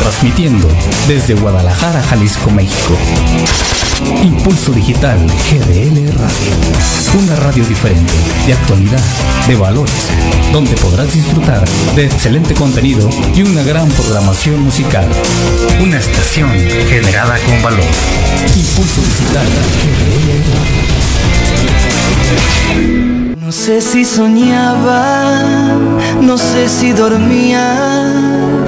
transmitiendo desde Guadalajara, Jalisco, México. Impulso Digital GDL Radio. Una radio diferente, de actualidad, de valores, donde podrás disfrutar de excelente contenido y una gran programación musical. Una estación generada con valor. Impulso Digital GDL Radio. No sé si soñaba, no sé si dormía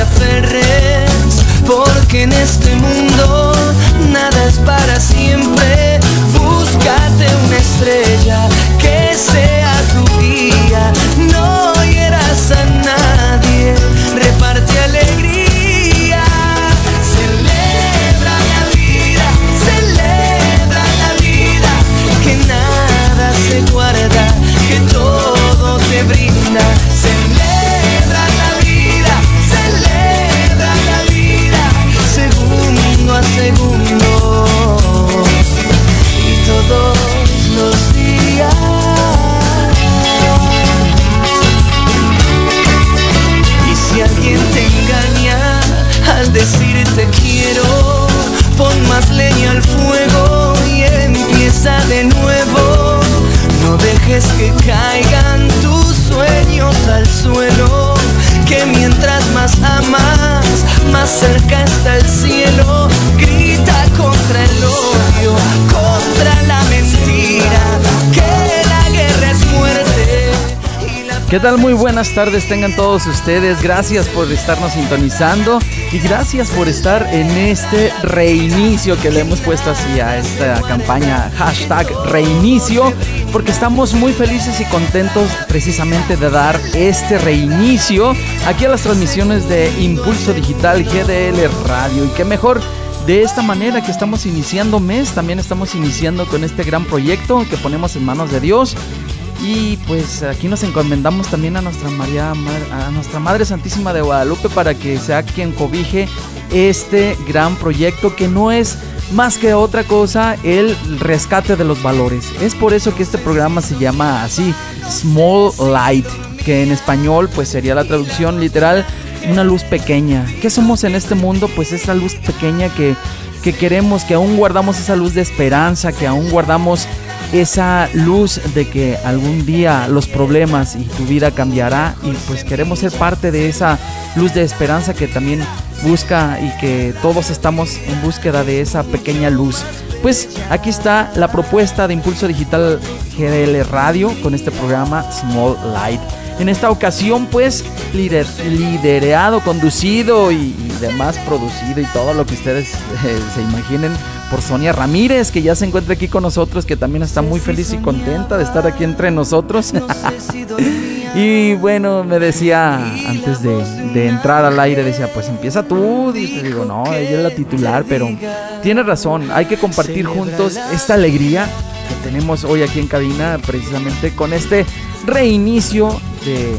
aferres, porque en este mundo nada es para siempre. Búscate una estrella que sea tu guía, no hieras a nadie, reparte alegría. Celebra la vida, celebra la vida, que nada se guarda, que todo te brinda. Celebra segundo a segundo y todos los días. Y si alguien te engaña al decirte quiero, pon más leña al fuego y empieza de nuevo. No dejes que caigan tus sueños al suelo, que mientras más amas, más cerca está el cielo. Grita contra el odio, contra la mentira, que la guerra es muerte. ¿Qué tal? Muy buenas tardes tengan todos ustedes. Gracias por estarnos sintonizando y gracias por estar en este reinicio que le hemos puesto así a esta campaña hashtag reinicio porque estamos muy felices y contentos precisamente de dar este reinicio aquí a las transmisiones de Impulso Digital GDL Radio. Y qué mejor de esta manera que estamos iniciando mes, también estamos iniciando con este gran proyecto que ponemos en manos de Dios. Y pues aquí nos encomendamos también a nuestra María, a nuestra Madre Santísima de Guadalupe para que sea quien cobije este gran proyecto que no es más que otra cosa el rescate de los valores. Es por eso que este programa se llama así, Small Light, que en español pues sería la traducción literal, una luz pequeña. ¿Qué somos en este mundo? Pues esa luz pequeña que, que queremos, que aún guardamos esa luz de esperanza, que aún guardamos esa luz de que algún día los problemas y tu vida cambiará y pues queremos ser parte de esa luz de esperanza que también busca y que todos estamos en búsqueda de esa pequeña luz. Pues aquí está la propuesta de Impulso Digital GDL Radio con este programa Small Light. En esta ocasión pues lider, liderado, conducido y, y, demás producido y todo lo que ustedes eh, se imaginen por Sonia Ramírez, que ya se encuentra aquí con nosotros, que también está muy feliz y contenta de estar aquí entre nosotros. y bueno, me decía antes de, de, entrar al aire, decía, pues empieza tú. Y te digo, no, ella es la titular, pero tiene razón, hay que compartir juntos esta alegría que tenemos hoy aquí en cabina, precisamente con este reinicio de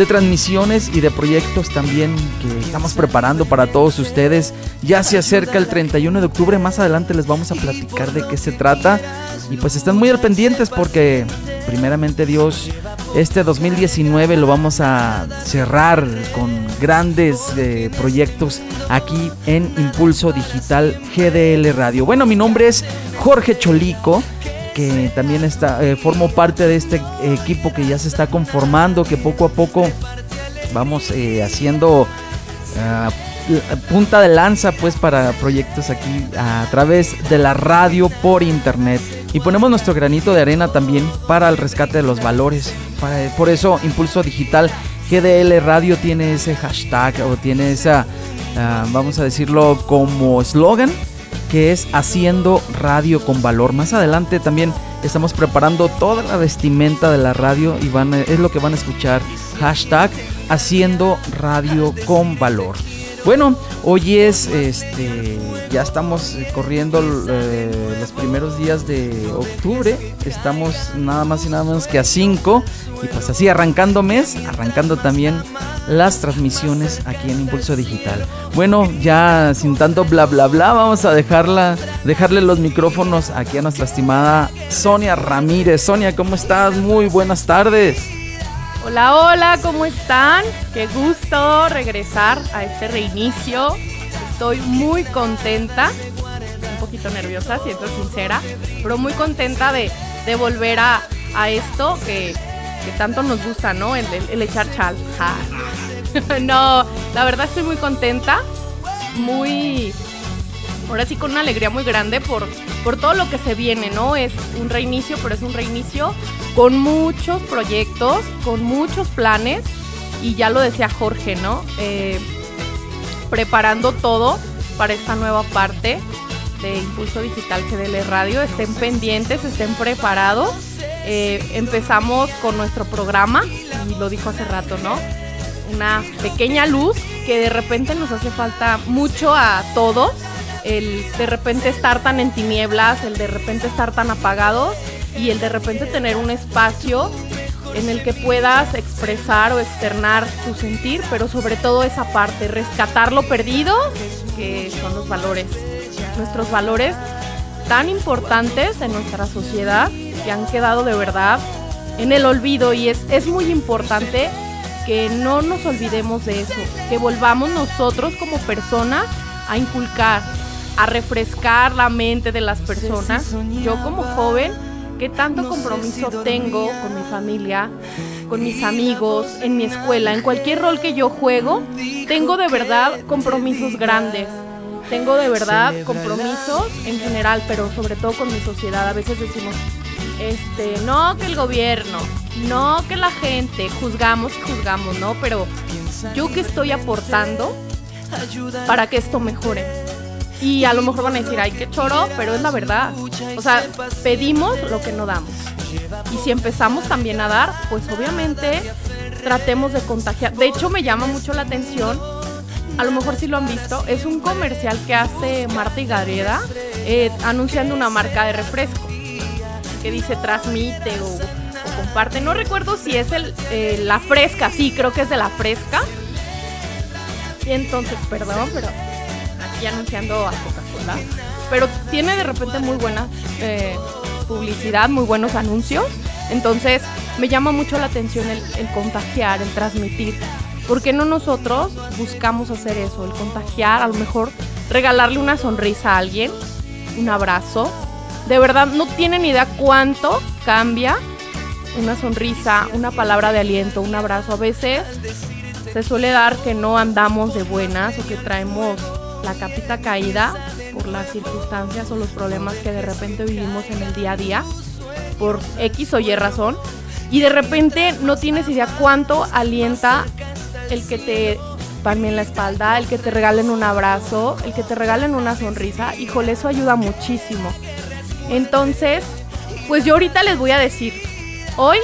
de transmisiones y de proyectos también que estamos preparando para todos ustedes. Ya se acerca el 31 de octubre, más adelante les vamos a platicar de qué se trata. Y pues están muy al pendientes porque primeramente Dios, este 2019 lo vamos a cerrar con grandes eh, proyectos aquí en Impulso Digital GDL Radio. Bueno, mi nombre es Jorge Cholico que también está, eh, formo parte de este equipo que ya se está conformando, que poco a poco vamos eh, haciendo uh, punta de lanza pues para proyectos aquí a través de la radio por internet. Y ponemos nuestro granito de arena también para el rescate de los valores. Para, por eso Impulso Digital GDL Radio tiene ese hashtag o tiene esa, uh, vamos a decirlo como eslogan que es Haciendo Radio con Valor. Más adelante también estamos preparando toda la vestimenta de la radio y es lo que van a escuchar. Hashtag haciendo radio con valor. Bueno, hoy es, este, ya estamos corriendo eh, los primeros días de octubre. Estamos nada más y nada menos que a 5. Y pues así arrancando mes, arrancando también las transmisiones aquí en Impulso Digital. Bueno, ya sin tanto bla bla bla, vamos a dejarla, dejarle los micrófonos aquí a nuestra estimada Sonia Ramírez. Sonia, ¿cómo estás? Muy buenas tardes. Hola, hola, ¿cómo están? Qué gusto regresar a este reinicio. Estoy muy contenta, un poquito nerviosa, siento sincera, pero muy contenta de, volver a, esto que, tanto nos gusta, ¿no? El, echar chal. no, la verdad estoy muy contenta, muy ahora sí con una alegría muy grande por, por todo lo que se viene, ¿no? Es un reinicio, pero es un reinicio con muchos proyectos, con muchos planes, y ya lo decía Jorge, ¿no? Eh, preparando todo para esta nueva parte de Impulso Digital GDL Radio. Estén pendientes, estén preparados. Eh, empezamos con nuestro programa, y lo dijo hace rato, ¿no? Una pequeña luz que de repente nos hace falta mucho a todos el de repente estar tan en tinieblas, el de repente estar tan apagados y el de repente tener un espacio en el que puedas expresar o externar tu sentir, pero sobre todo esa parte, rescatar lo perdido, que son los valores, nuestros valores tan importantes en nuestra sociedad que han quedado de verdad en el olvido y es, es muy importante que no nos olvidemos de eso, que volvamos nosotros como personas a inculcar, a refrescar la mente de las personas. Yo como joven, ¿qué tanto compromiso tengo con mi familia, con mis amigos, en mi escuela, en cualquier rol que yo juego? Tengo de verdad compromisos grandes. Tengo de verdad compromisos en general, pero sobre todo con mi sociedad. A veces decimos, este, no que el gobierno, no que la gente, juzgamos y juzgamos, ¿no? Pero yo que estoy aportando para que esto mejore. Y a lo mejor van a decir, ay, qué choro, pero es la verdad. O sea, pedimos lo que no damos. Y si empezamos también a dar, pues obviamente tratemos de contagiar. De hecho, me llama mucho la atención, a lo mejor si lo han visto, es un comercial que hace Marta y Gareda eh, anunciando una marca de refresco que dice transmite o, comparte. No recuerdo si es el, eh, la fresca, sí, creo que es de la fresca. Y entonces, perdón, pero anunciando a Coca-Cola. Pero tiene de repente muy buena eh, publicidad, muy buenos anuncios. Entonces me llama mucho la atención el, el contagiar, el transmitir. ¿Por qué no nosotros buscamos hacer eso? El contagiar, a lo mejor regalarle una sonrisa a alguien, un abrazo. De verdad, no tienen idea cuánto cambia una sonrisa, una palabra de aliento, un abrazo. A veces se suele dar que no andamos de buenas o que traemos la capita caída por las circunstancias o los problemas que de repente vivimos en el día a día, por X o Y razón, y de repente no tienes idea cuánto alienta el que te en la espalda, el que te regalen un abrazo, el que te regalen una sonrisa, híjole, eso ayuda muchísimo. Entonces, pues yo ahorita les voy a decir, hoy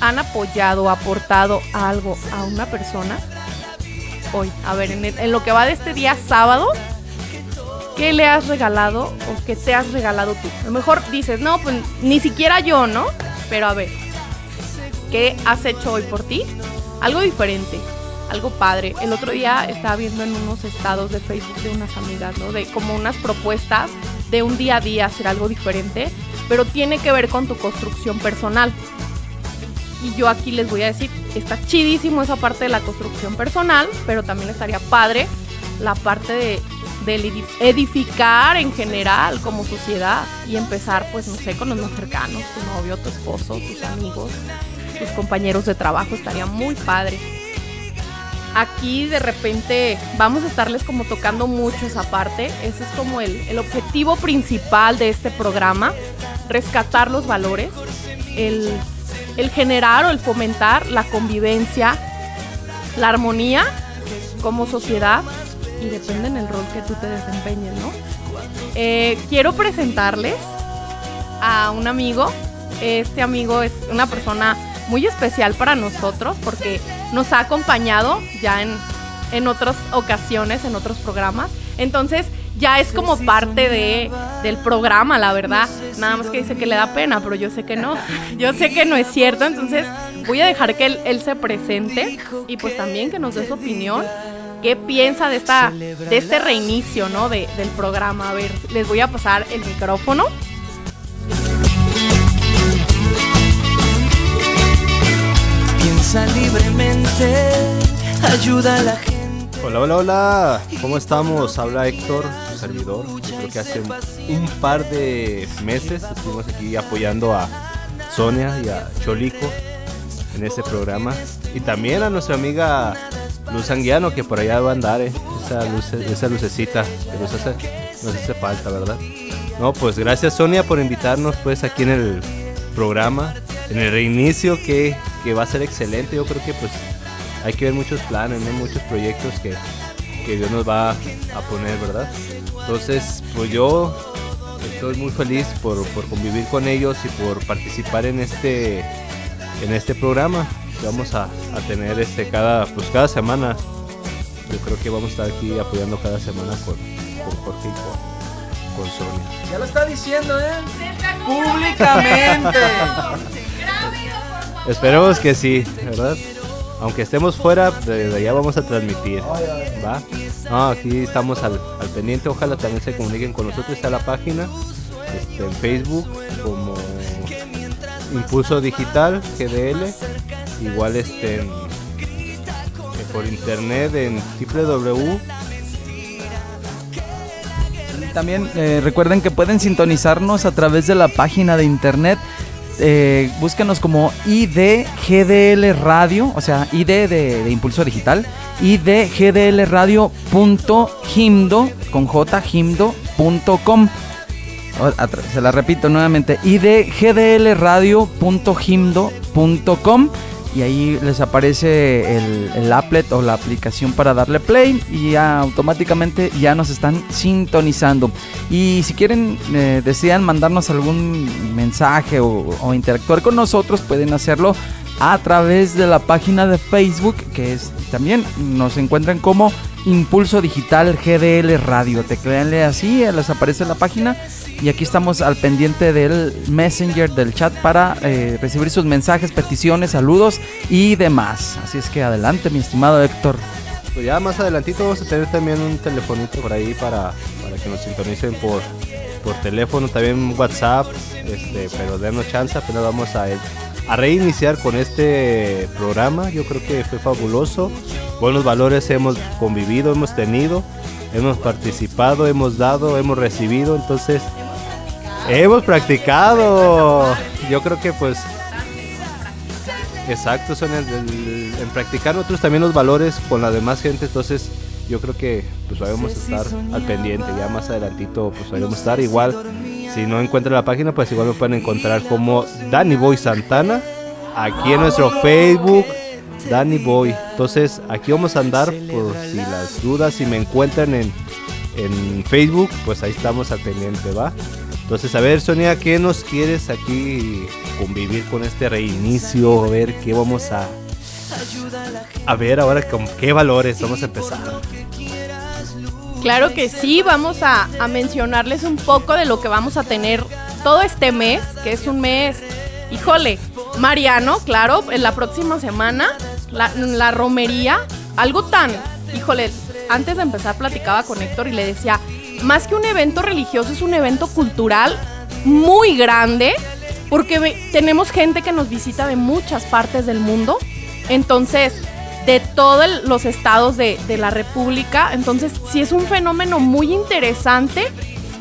han apoyado, aportado algo a una persona hoy? A ver, en, lo que va de este día sábado, ¿qué le has regalado o qué te has regalado tú? A lo mejor dices, no, pues ni siquiera yo, ¿no? Pero a ver, ¿qué has hecho hoy por ti? Algo diferente, algo padre. El otro día estaba viendo en unos estados de Facebook de unas amigas, ¿no? De como unas propuestas de un día a día hacer algo diferente, pero tiene que ver con tu construcción personal. Y yo aquí les voy a decir, está chidísimo esa parte de la construcción personal, pero también estaría padre la parte de, edificar en general como sociedad y empezar, pues no sé, con los más cercanos, tu novio, tu esposo, tus amigos, tus compañeros de trabajo, estaría muy padre. Aquí de repente vamos a estarles como tocando mucho esa parte, ese es como el, el objetivo principal de este programa, rescatar los valores, el el generar o el fomentar la convivencia, la armonía como sociedad y depende en el rol que tú te desempeñes, ¿no? Eh, quiero presentarles a un amigo. Este amigo es una persona muy especial para nosotros porque nos ha acompañado ya en, en otras ocasiones, en otros programas. Entonces, ya es como parte de, del programa, la verdad. Nada más que dice que le da pena, pero yo sé que no. Yo sé que no es cierto, entonces voy a dejar que él, se presente y pues también que nos dé su opinión. ¿Qué piensa de, esta, de este reinicio ¿no? De, del programa? A ver, les voy a pasar el micrófono. Piensa libremente, ayuda a la gente Hola, hola, hola. ¿Cómo estamos? Habla Héctor, su servidor. Creo que hace un par de meses estuvimos aquí apoyando a Sonia y a Cholico en este programa. Y también a nuestra amiga Luz Anguiano, que por allá va a andar, ¿eh? esa, esa lucecita que nos hace, nos hace falta, ¿verdad? No, pues gracias Sonia por invitarnos pues aquí en el programa, en el reinicio que, que va a ser excelente. Yo creo que pues hay que ver muchos planes, muchos proyectos que, Dios nos va a poner, ¿verdad? Entonces, pues yo estoy muy feliz por, convivir con ellos y por participar en este, en este programa que vamos a, tener este cada, pues cada semana. Yo creo que vamos a estar aquí apoyando cada semana con, Jorge y con, Sonia. Ya lo está diciendo, ¿eh? Públicamente. Esperemos que sí, ¿verdad? Aunque estemos fuera, de allá vamos a transmitir. ¿va? No, aquí estamos al, pendiente. Ojalá también se comuniquen con nosotros. Está la página este, en Facebook como Impulso Digital GDL. Igual este, eh, por internet en www. También eh, recuerden que pueden sintonizarnos a través de la página de internet eh, búsquenos como IDGDL Radio, o sea, ID de, Impulso Digital, idgdlradio.himdo, con J, himdo.com. Se la repito nuevamente, idgdlradio.himdo.com y ahí les aparece el, el, applet o la aplicación para darle play y ya automáticamente ya nos están sintonizando. Y si quieren, eh, desean mandarnos algún mensaje o, interactuar con nosotros, pueden hacerlo a través de la página de Facebook, que es también nos encuentran como Impulso Digital GDL Radio. Te créanle así, les aparece la página y aquí estamos al pendiente del Messenger, del chat, para eh, recibir sus mensajes, peticiones, saludos y demás. Así es que adelante, mi estimado Héctor. Pues ya más adelantito vamos a tener también un telefonito por ahí para, para que nos sintonicen por, por teléfono, también WhatsApp, este, pero denos chance, apenas vamos a, a reiniciar con este programa. Yo creo que fue fabuloso. Buenos valores hemos convivido, hemos tenido, hemos participado, hemos dado, hemos recibido, entonces Hemos practicado. Yo creo que pues... Exacto, son en, practicar nosotros también los valores con la demás gente, entonces yo creo que pues vamos a estar al pendiente, ya más adelantito pues vamos a estar igual. Si no encuentran la página, pues igual me pueden encontrar como Danny Boy Santana, aquí en nuestro Facebook, Danny Boy. Entonces aquí vamos a andar por si las dudas, si me encuentran en, en Facebook, pues ahí estamos al pendiente, ¿va? Entonces, a ver, Sonia, ¿qué nos quieres aquí convivir con este reinicio? A ver, ¿qué vamos a... A ver, ahora con qué valores vamos a empezar. Claro que sí, vamos a, mencionarles un poco de lo que vamos a tener todo este mes, que es un mes, híjole, Mariano, claro, en la próxima semana, la, la romería, algo tan, híjole, antes de empezar platicaba con Héctor y le decía, más que un evento religioso, es un evento cultural muy grande, porque tenemos gente que nos visita de muchas partes del mundo. Entonces, de todos los estados de, la República. Entonces, sí es un fenómeno muy interesante,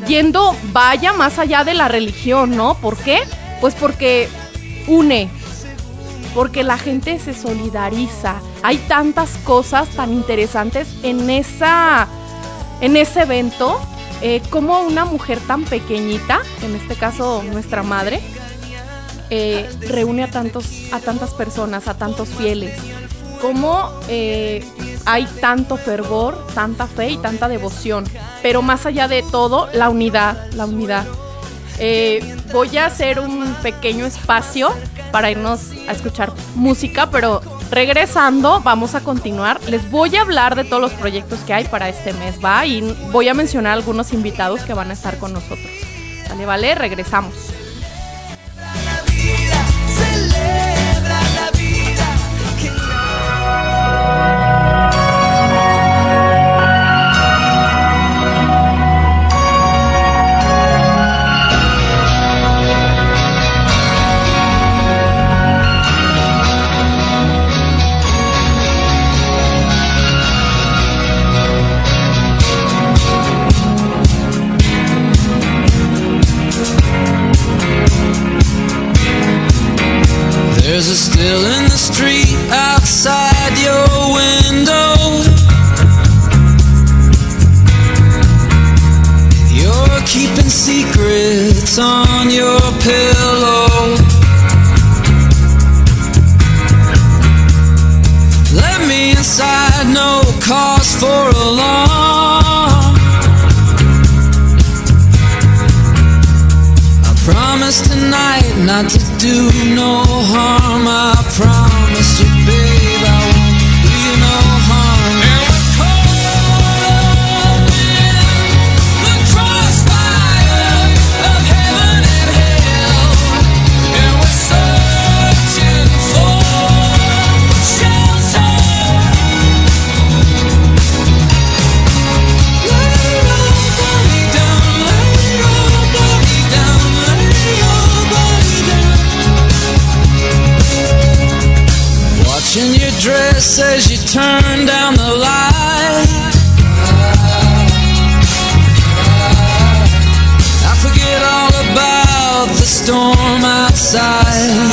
yendo, vaya más allá de la religión, ¿no? ¿Por qué? Pues porque une, porque la gente se solidariza. Hay tantas cosas tan interesantes en esa en ese evento, eh, como una mujer tan pequeñita, en este caso nuestra madre, eh, reúne a, tantos, a tantas personas, a tantos fieles. Cómo eh, hay tanto fervor, tanta fe y tanta devoción. Pero más allá de todo, la unidad, la unidad. voy a hacer un pequeño espacio para irnos a escuchar música, pero regresando, vamos a continuar. Les voy a hablar de todos los proyectos que hay para este mes, ¿va? Y voy a mencionar algunos invitados que van a estar con nosotros. Vale, vale, regresamos. No cause for alarm. I promise tonight not to do no harm. I promise as you turn down the light. I forget all about the storm outside.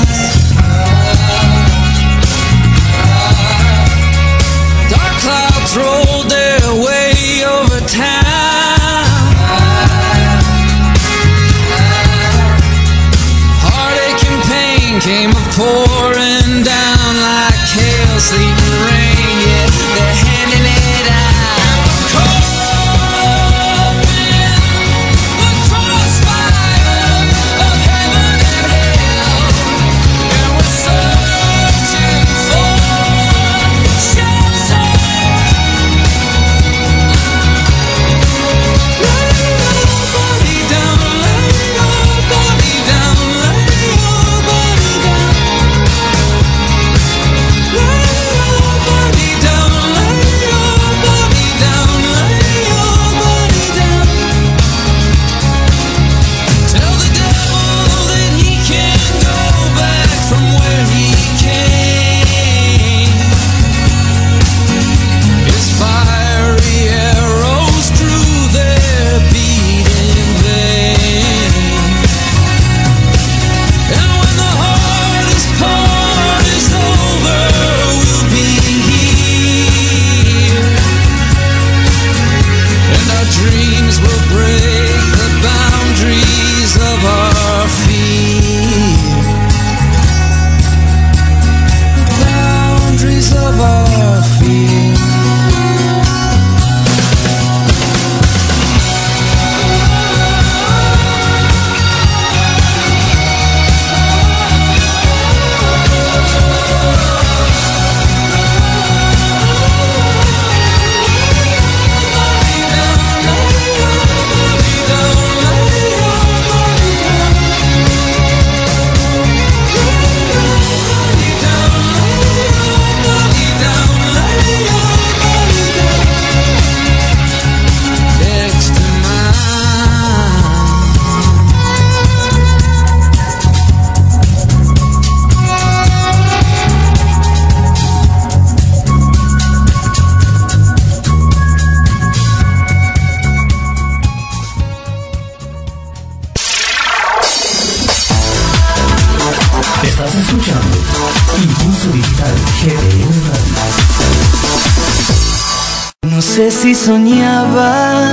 Soñaba,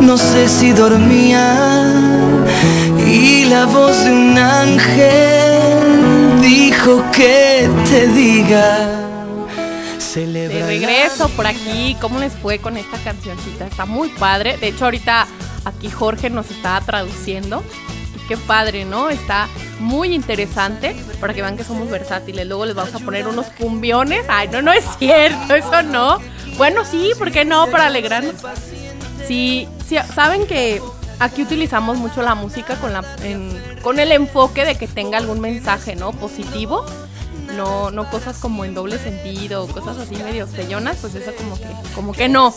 no sé si dormía y la voz de un ángel dijo que te diga. Celebra De regreso por aquí, ¿cómo les fue con esta cancioncita? Está muy padre. De hecho, ahorita aquí Jorge nos está traduciendo. qué padre, ¿no? Está muy interesante para que vean que somos versátiles. Luego les vamos a poner unos cumbiones. Ay, no, no es cierto, eso no. Bueno, sí, ¿por qué no? Para alegrarnos. Sí, sí saben que aquí utilizamos mucho la música con, la, con el enfoque de que tenga algún mensaje, ¿no? Positivo. No, no cosas como en doble sentido, cosas así medio sellonas, pues eso como que, como que no.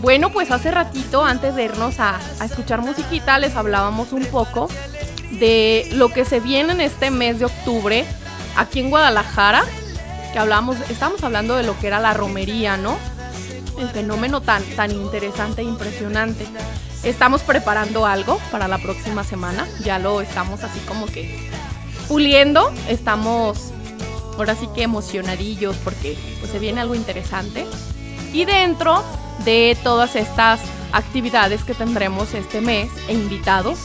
Bueno, pues hace ratito, antes de irnos a, escuchar musiquita, les hablábamos un poco de lo que se viene en este mes de octubre aquí en Guadalajara, que hablamos, estamos hablando de lo que era la romería, ¿no? El fenómeno tan, tan interesante e impresionante. Estamos preparando algo para la próxima semana, ya lo estamos así como que puliendo, estamos ahora sí que emocionadillos porque pues se viene algo interesante. Y dentro de todas estas actividades que tendremos este mes e invitados,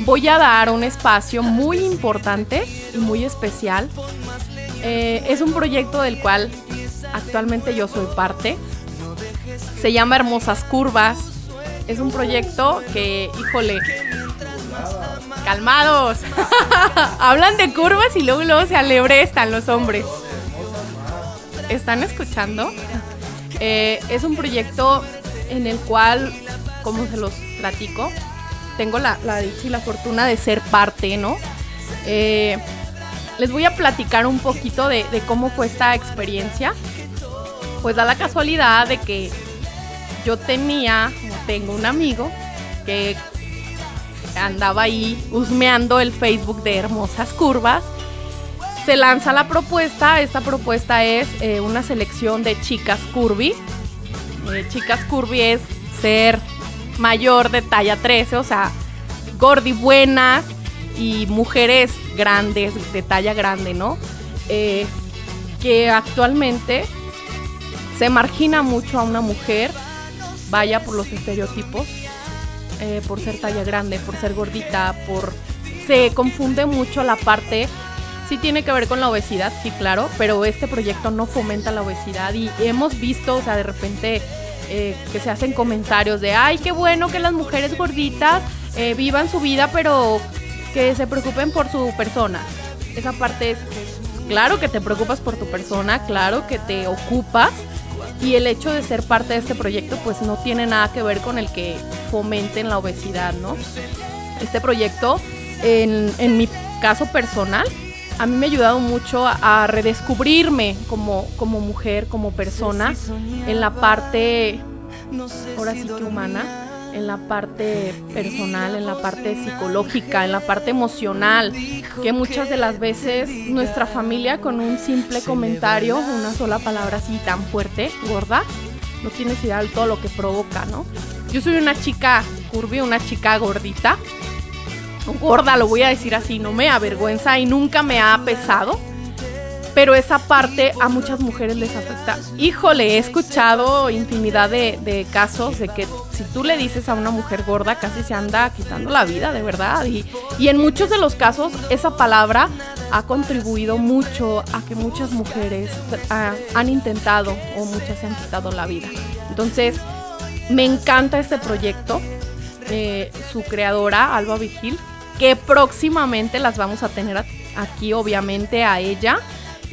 voy a dar un espacio muy importante y muy especial. Eh, es un proyecto del cual actualmente yo soy parte. Se llama Hermosas Curvas. Es un proyecto que, híjole, calmados. Hablan de curvas y luego, luego se alebrestan los hombres. ¿Están escuchando? Eh, es un proyecto en el cual, como se los platico, tengo la, dicha y la fortuna de ser parte, ¿no? Eh, les voy a platicar un poquito de, cómo fue esta experiencia. Pues da la casualidad de que yo tenía, tengo un amigo que andaba ahí husmeando el Facebook de Hermosas Curvas. Se lanza la propuesta, esta propuesta es eh, una selección de chicas curvy. Eh, chicas curvy es ser mayor de talla 13, o sea, gordi buenas y mujeres grandes, de talla grande, ¿no? Eh, que actualmente se margina mucho a una mujer, vaya por los estereotipos, eh, por ser talla grande, por ser gordita, por... Se confunde mucho la parte sí tiene que ver con la obesidad, sí, claro, pero este proyecto no fomenta la obesidad y hemos visto, o sea, de repente eh, que se hacen comentarios de, ay, qué bueno que las mujeres gorditas eh, vivan su vida, pero que se preocupen por su persona. Esa parte es, claro que te preocupas por tu persona, claro que te ocupas. Y el hecho de ser parte de este proyecto pues no tiene nada que ver con el que fomenten la obesidad, ¿no? Este proyecto, en, en mi caso personal, a mí me ha ayudado mucho a, redescubrirme como, como mujer, como persona, en la parte, ahora sí que humana, en la parte personal, en la parte psicológica, en la parte emocional, que muchas de las veces nuestra familia con un simple comentario, una sola palabra así tan fuerte, gorda, no tienes idea de todo lo que provoca, ¿no? Yo soy una chica curvy, una chica gordita, gorda, lo voy a decir así, no me avergüenza y nunca me ha pesado. Pero esa parte a muchas mujeres les afecta. Híjole, he escuchado infinidad de, casos de que si tú le dices a una mujer gorda, casi se anda quitando la vida, de verdad. Y, en muchos de los casos, esa palabra ha contribuido mucho a que muchas mujeres han intentado o muchas se han quitado la vida. Entonces, me encanta este proyecto. Eh, su creadora, Alba Vigil, que próximamente las vamos a tener aquí, obviamente, a ella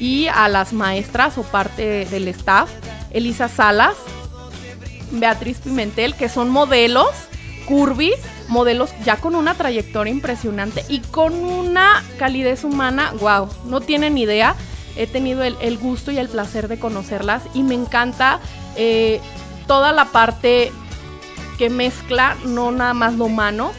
y a las maestras o parte del staff, Elisa Salas, Beatriz Pimentel, que son modelos curvy, modelos ya con una trayectoria impresionante y con una calidez humana, wow, no tienen idea. He tenido el, gusto y el placer de conocerlas y me encanta eh, toda la parte que mezcla, no nada más lo humano,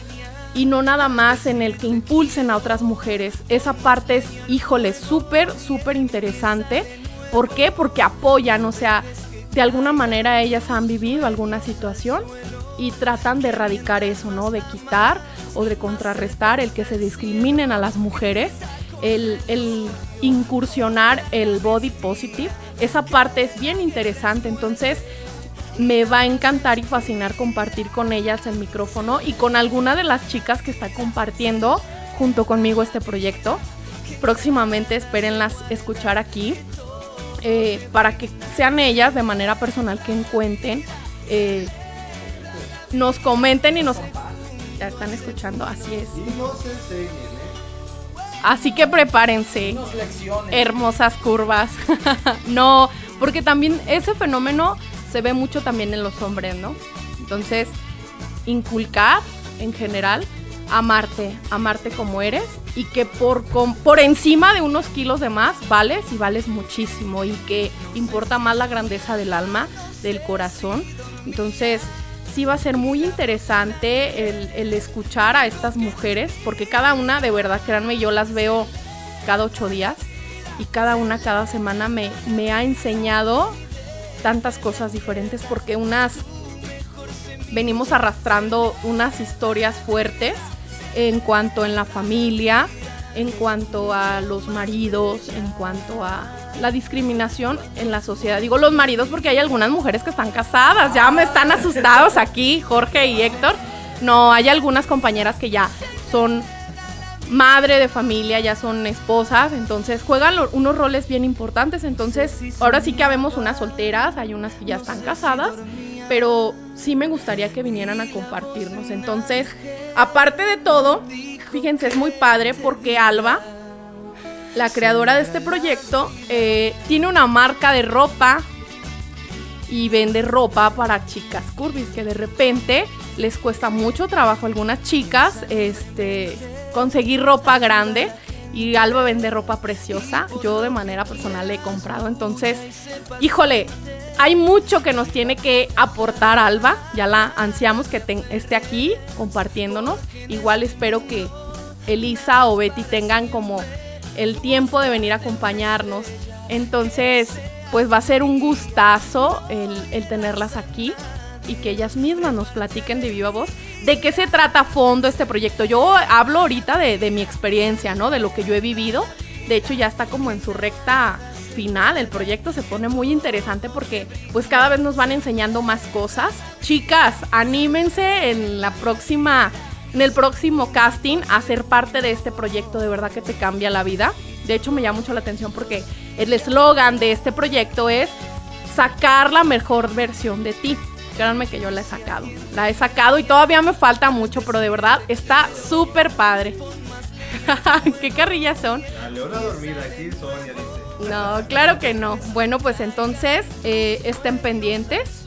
y no nada más en el que impulsen a otras mujeres. Esa parte es, híjole, súper, súper interesante. ¿Por qué? Porque apoyan, o sea, de alguna manera ellas han vivido alguna situación y tratan de erradicar eso, ¿no? De quitar o de contrarrestar el que se discriminen a las mujeres, el, el incursionar el body positive. Esa parte es bien interesante, entonces me va a encantar y fascinar compartir con ellas el micrófono y con alguna de las chicas que está compartiendo junto conmigo este proyecto. Próximamente espérenlas escuchar aquí eh, para que sean ellas de manera personal que encuentren, eh, nos comenten y nos Ya están escuchando, así es. Enseñen, ¿eh? Así que prepárense. Hermosas curvas. no, porque también ese fenómeno se ve mucho también en los hombres, ¿no? Entonces, inculcar en general, amarte, amarte como eres y que por, com- por encima de unos kilos de más vales y vales muchísimo y que importa más la grandeza del alma, del corazón. Entonces, sí va a ser muy interesante el, el escuchar a estas mujeres, porque cada una, de verdad, créanme, yo las veo cada ocho días y cada una cada semana me, me ha enseñado tantas cosas diferentes, porque unas venimos arrastrando unas historias fuertes en cuanto en la familia, en cuanto a los maridos, en cuanto a la discriminación en la sociedad. Digo los maridos porque hay algunas mujeres que están casadas, ya me están asustados aquí, Jorge y Héctor. No, hay algunas compañeras que ya son madre de familia, ya son esposas, entonces juegan lo- unos roles bien importantes. Entonces, ahora sí que habemos unas solteras, hay unas que ya están casadas, pero sí me gustaría que vinieran a compartirnos. Entonces, aparte de todo, fíjense, es muy padre porque Alba, la creadora de este proyecto, eh, tiene una marca de ropa y vende ropa para chicas curvis que de repente les cuesta mucho trabajo a algunas chicas este conseguir ropa grande y Alba vende ropa preciosa. Yo de manera personal le he comprado. Entonces, híjole, hay mucho que nos tiene que aportar Alba. Ya la ansiamos que esté aquí compartiéndonos. Igual espero que Elisa o Betty tengan como el tiempo de venir a acompañarnos. Entonces, pues va a ser un gustazo el tenerlas aquí y que ellas mismas nos platiquen de viva voz de qué se trata a fondo este proyecto. Yo hablo ahorita de, mi experiencia, ¿no? De lo que yo he vivido. De hecho, ya está como en su recta final. El proyecto se pone muy interesante porque pues cada vez nos van enseñando más cosas. Chicas, anímense en la próxima, en el próximo casting a ser parte de este proyecto. De verdad que te cambia la vida. De hecho, me llama mucho la atención porque el eslogan de este proyecto es sacar la mejor versión de ti. Créanme que yo la he sacado. La he sacado y todavía me falta mucho, pero de verdad está súper padre. ¿Qué carrillas son? A Leona dormida aquí, Sonia dice. No, claro que no. Bueno, pues entonces eh, estén pendientes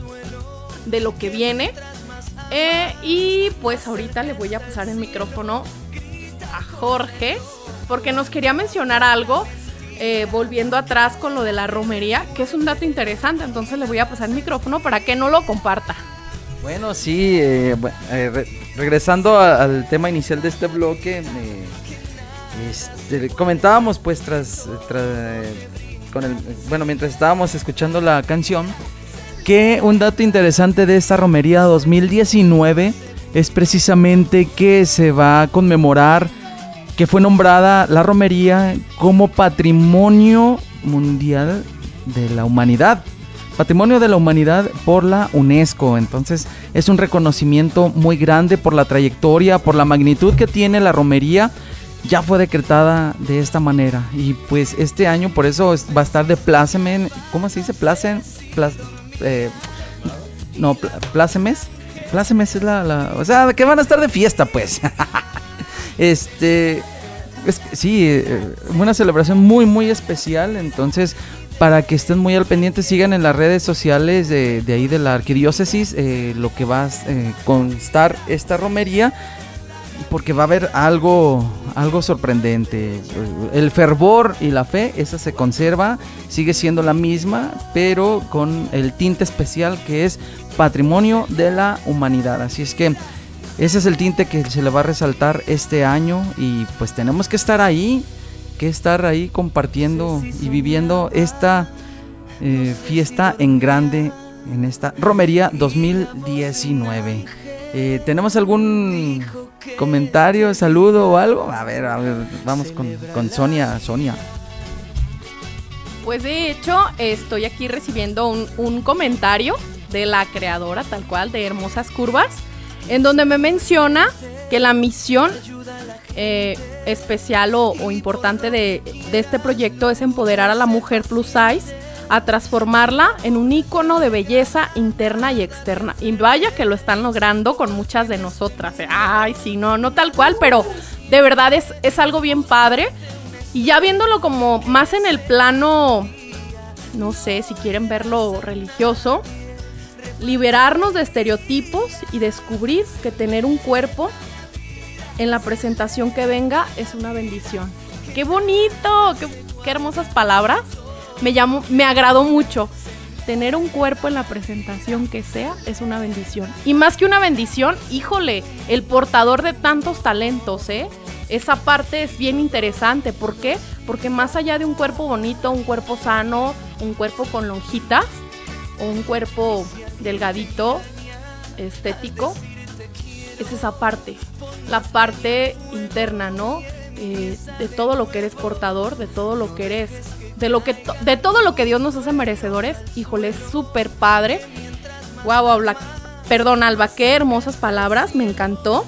de lo que viene. Eh, y pues ahorita le voy a pasar el micrófono a Jorge, porque nos quería mencionar algo, eh, volviendo atrás con lo de la romería, que es un dato interesante. Entonces le voy a pasar el micrófono para que no lo comparta. Bueno, sí, eh, eh, re- regresando a- al tema inicial de este bloque, este, comentábamos pues tras, tra- con el, bueno, mientras estábamos escuchando la canción, que un dato interesante de esta romería 2019 es precisamente que se va a conmemorar que fue nombrada la romería como Patrimonio Mundial de la Humanidad. Patrimonio de la Humanidad por la UNESCO. Entonces es un reconocimiento muy grande por la trayectoria, por la magnitud que tiene la romería. Ya fue decretada de esta manera. Y pues este año por eso es- va a estar de plácemen. ¿Cómo se dice? Placen. eh, no, plácemes. Plácemes es la, la- O sea, que van a estar de fiesta pues. este... Es, sí, eh, una celebración muy, muy especial. Entonces, para que estén muy al pendiente, sigan en las redes sociales de, ahí de la arquidiócesis eh, lo que va a eh, constar esta romería. Porque va a haber algo, algo sorprendente. El fervor y la fe, esa se conserva, sigue siendo la misma, pero con el tinte especial que es patrimonio de la humanidad. Así es que ese es el tinte que se le va a resaltar este año y pues tenemos que estar ahí, que estar ahí compartiendo y viviendo esta eh, fiesta en grande en esta romería 2019. Eh, ¿Tenemos algún comentario, saludo o algo? A ver, a ver, vamos con, con Sonia, Sonia. Pues de hecho, estoy aquí recibiendo un, un comentario de la creadora, tal cual, de Hermosas Curvas, en donde me menciona que la misión eh, especial o, importante de, de este proyecto es empoderar a la mujer plus size a transformarla en un icono de belleza interna y externa. Y vaya que lo están logrando con muchas de nosotras. ¿eh? Ay, sí, no, no tal cual, pero de verdad es, es algo bien padre. Y ya viéndolo como más en el plano, no sé si quieren verlo religioso, liberarnos de estereotipos y descubrir que tener un cuerpo en la presentación que venga es una bendición. ¡Qué bonito! ¡Qué, qué hermosas palabras! Me, llamó, me agradó mucho. Tener un cuerpo en la presentación que sea es una bendición. Y más que una bendición, híjole, el portador de tantos talentos, ¿eh? Esa parte es bien interesante. ¿Por qué? Porque más allá de un cuerpo bonito, un cuerpo sano, un cuerpo con lonjitas, o un cuerpo delgadito, estético, es esa parte, la parte interna, ¿no? Eh, de todo lo que eres portador, de todo lo que eres, de lo que de todo lo que Dios nos hace merecedores. Híjole, es súper padre. Wow, habla, perdón, Alba, qué hermosas palabras, me encantó.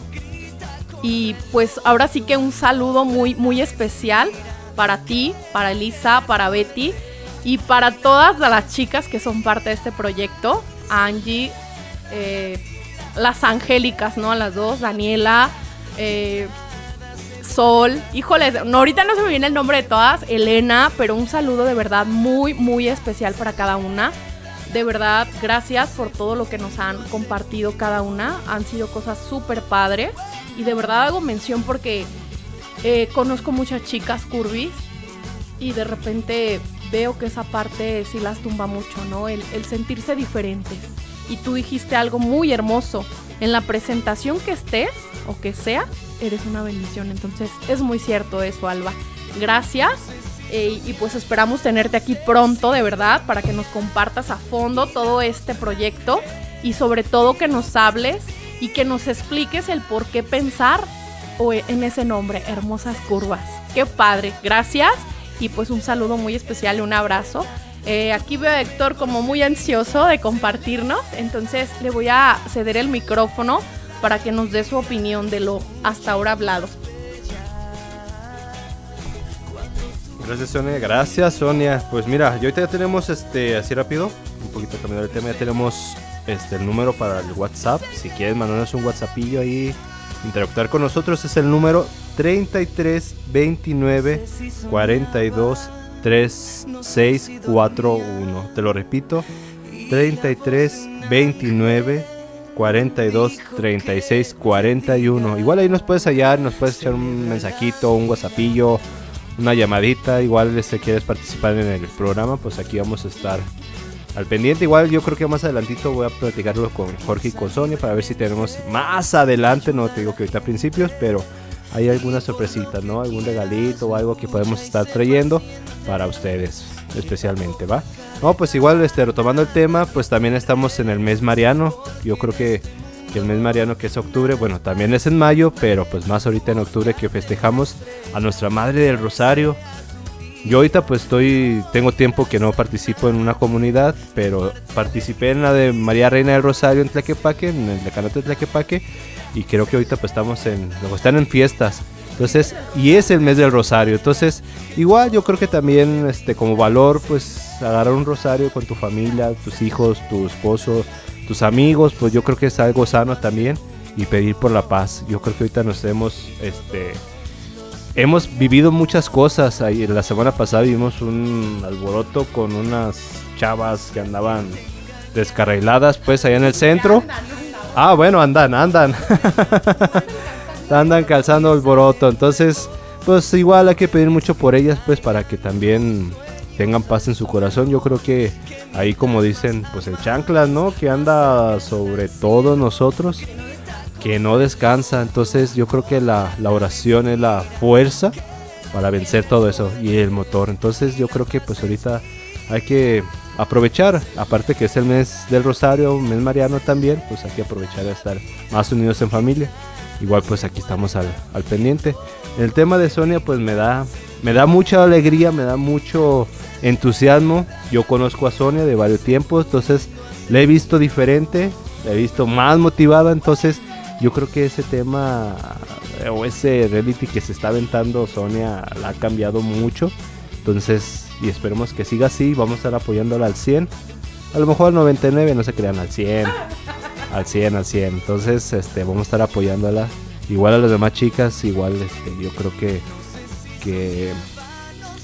Y pues ahora sí que un saludo muy, muy especial para ti, para Elisa, para Betty y para todas las chicas que son parte de este proyecto. Angie, eh, las angélicas, ¿no? Las dos, Daniela, eh, Sol, híjoles, ahorita no se me viene el nombre de todas, Elena, pero un saludo de verdad muy, muy especial para cada una. De verdad, gracias por todo lo que nos han compartido cada una. Han sido cosas súper padres. Y de verdad hago mención porque eh, conozco muchas chicas curvis y de repente veo que esa parte sí las tumba mucho, ¿no? El, el sentirse diferentes. Y tú dijiste algo muy hermoso. En la presentación que estés o que sea, eres una bendición. Entonces es muy cierto eso, Alba. Gracias. Y pues esperamos tenerte aquí pronto, de verdad, para que nos compartas a fondo todo este proyecto y sobre todo que nos hables y que nos expliques el por qué pensar en ese nombre, Hermosas Curvas. Qué padre, gracias y pues un saludo muy especial y un abrazo. Eh, aquí veo a Héctor como muy ansioso de compartirnos, entonces le voy a ceder el micrófono para que nos dé su opinión de lo hasta ahora hablado. Gracias Sonia, gracias Sonia. Pues mira, yo ahorita ya tenemos este así rápido, un poquito cambiando el tema, ya tenemos este el número para el WhatsApp. Si quieres mandarnos un WhatsAppillo ahí, interactuar con nosotros es el número 33 29 42 3641. Te lo repito, 33 29 42 36 41. Igual ahí nos puedes hallar, nos puedes echar un mensajito, un WhatsAppillo, una llamadita. Igual si este, quieres participar en el programa, pues aquí vamos a estar al pendiente. Igual yo creo que más adelantito voy a platicarlo con Jorge y con Sonia para ver si tenemos más adelante, no te digo que ahorita a principios, pero hay algunas sorpresitas, ¿no? Algún regalito o algo que podemos estar trayendo para ustedes especialmente, ¿va? No, pues igual, este, retomando el tema, pues también estamos en el mes mariano. Yo creo que, que, el mes mariano que es octubre, bueno, también es en mayo, pero pues más ahorita en octubre que festejamos a nuestra Madre del Rosario. Yo ahorita pues estoy, tengo tiempo que no participo en una comunidad, pero participé en la de María Reina del Rosario en Tlaquepaque, en el decanato de Tlaquepaque, y creo que ahorita pues estamos en, están en fiestas. Entonces, y es el mes del rosario. Entonces, igual yo creo que también este como valor pues agarrar un rosario con tu familia, tus hijos, tu esposo, tus amigos, pues yo creo que es algo sano también y pedir por la paz. Yo creo que ahorita nos hemos este hemos vivido muchas cosas. Ahí la semana pasada vimos un alboroto con unas chavas que andaban descarriladas pues allá en el centro. Ah, bueno, andan, andan. andan calzando el boroto. Entonces, pues igual hay que pedir mucho por ellas, pues para que también tengan paz en su corazón. Yo creo que ahí como dicen, pues el chanclas, ¿no? Que anda sobre todo nosotros, que no descansa. Entonces yo creo que la, la oración es la fuerza para vencer todo eso y el motor. Entonces yo creo que pues ahorita hay que aprovechar, aparte que es el mes del Rosario, mes mariano también, pues hay que aprovechar de estar más unidos en familia. Igual pues aquí estamos al, al pendiente. El tema de Sonia pues me da, me da mucha alegría, me da mucho entusiasmo. Yo conozco a Sonia de varios tiempos, entonces la he visto diferente, la he visto más motivada, entonces yo creo que ese tema o ese reality que se está aventando Sonia la ha cambiado mucho. Entonces y esperemos que siga así. Vamos a estar apoyándola al 100. A lo mejor al 99, no se crean, al 100. Al 100, al 100. Entonces, este, vamos a estar apoyándola. Igual a las demás chicas, igual este, yo creo que, que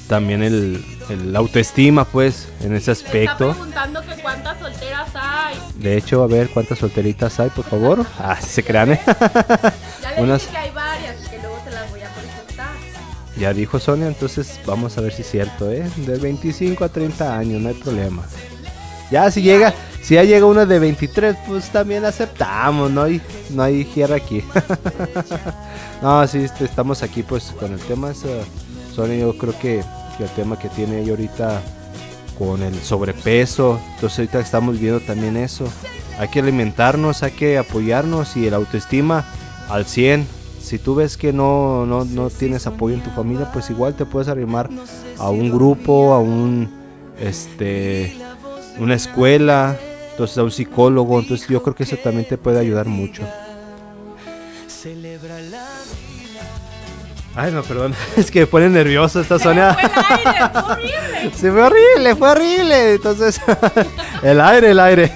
también el, el autoestima, pues, en ese Está aspecto. preguntando que cuántas solteras hay. De hecho, a ver cuántas solteritas hay, por favor. Ah, se crean, ¿eh? Ya le Unas- dije que hay varias que luego se las voy a presentar. Ya dijo Sonia, entonces vamos a ver si es cierto, ¿eh? De 25 a 30 años, no hay problema. Ya si llega, si ya llega uno de 23, pues también aceptamos, no hay, no hay guerra aquí. no, sí, este, estamos aquí pues con el tema Sonia, yo creo que, que el tema que tiene ella ahorita con el sobrepeso, entonces ahorita estamos viendo también eso. Hay que alimentarnos, hay que apoyarnos y el autoestima al 100. Si tú ves que no, no, no tienes apoyo en tu familia, pues igual te puedes arrimar a un grupo, a un este una escuela, entonces a un psicólogo, entonces yo creo que eso también te puede ayudar mucho. Ay, no, perdón, es que me pone nervioso esta horrible. Se fue horrible, fue horrible. Entonces, el aire, el aire.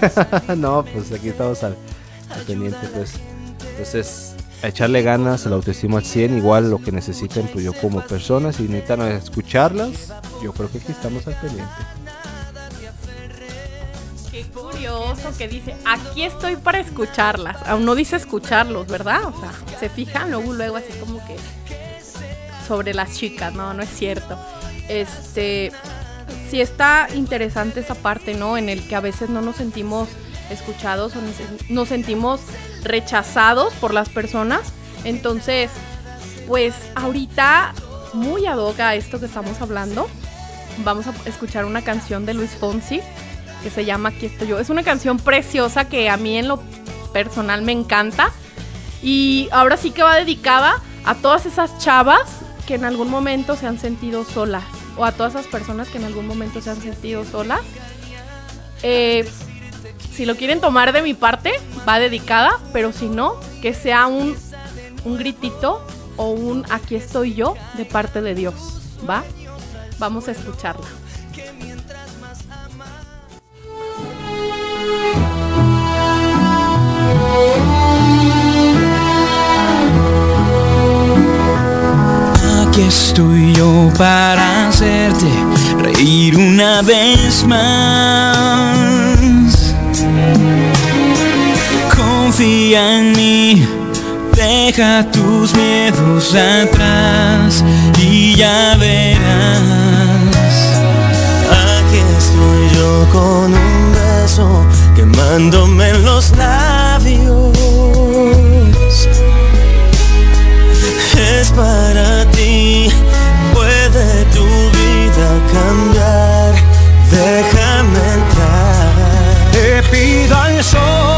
no, pues aquí estamos al, al pendiente, pues. Entonces, a echarle ganas, el autoestima al 100, igual lo que necesiten, pues yo como persona, si necesitan escucharlas, yo creo que aquí estamos al pendiente. Qué curioso que dice, aquí estoy para escuclarlas. Aún no dice escucharlos, ¿verdad? O sea, se fijan luego, luego así como que sobre las chicas, no, no es cierto. Este, sí está interesante esa parte, ¿no? En el que a veces no nos sentimos escuchados o nos- sentimos rechazados por las personas. Entonces, pues ahorita, muy ad hoc a esto que estamos hablando, vamos a escuchar una canción de Luis Fonsi que se llama Aquí estoy yo. Es una canción preciosa que a mí en lo personal me encanta. Y ahora sí que va dedicada a todas esas chavas que en algún momento se han sentido solas. O a todas esas personas que en algún momento se han sentido solas. Eh, si lo quieren tomar de mi parte, va dedicada. Pero si no, que sea un, un gritito o un aquí estoy yo de parte de Dios. ¿Va? Vamos a escucharla. Aquí estoy yo para hacerte reír una vez más. Confía en mí, deja tus miedos atrás y ya verás. Aquí estoy yo con un beso quemándome en los labios es para cambiar. Déjame entrar. Te pido al sol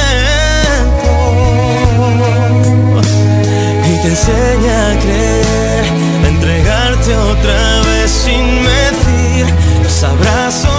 enseña a creer, a entregarte otra vez sin medir los abrazos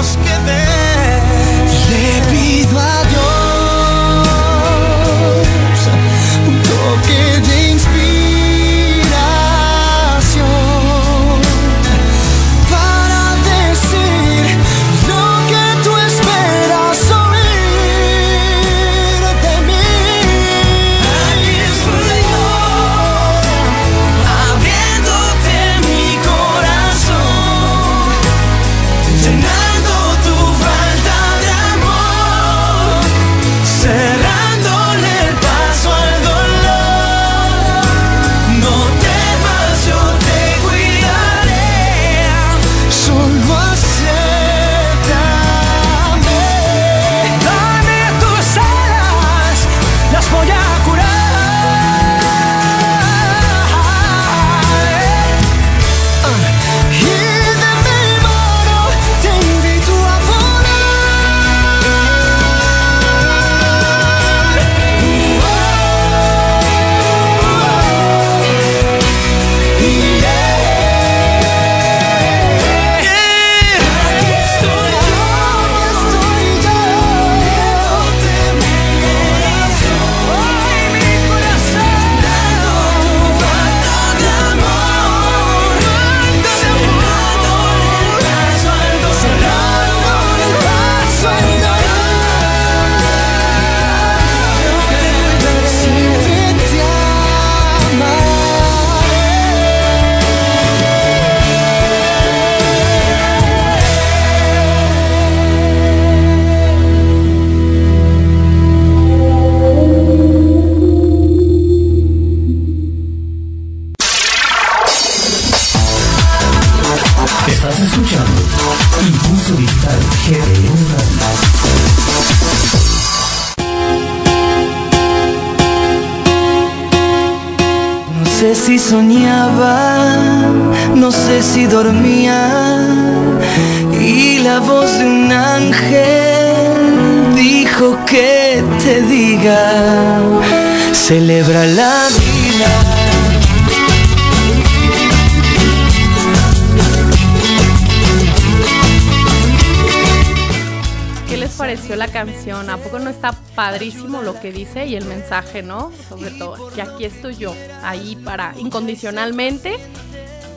¿A poco no está padrísimo lo que dice y el mensaje, no? Sobre todo, que aquí estoy yo, ahí para incondicionalmente.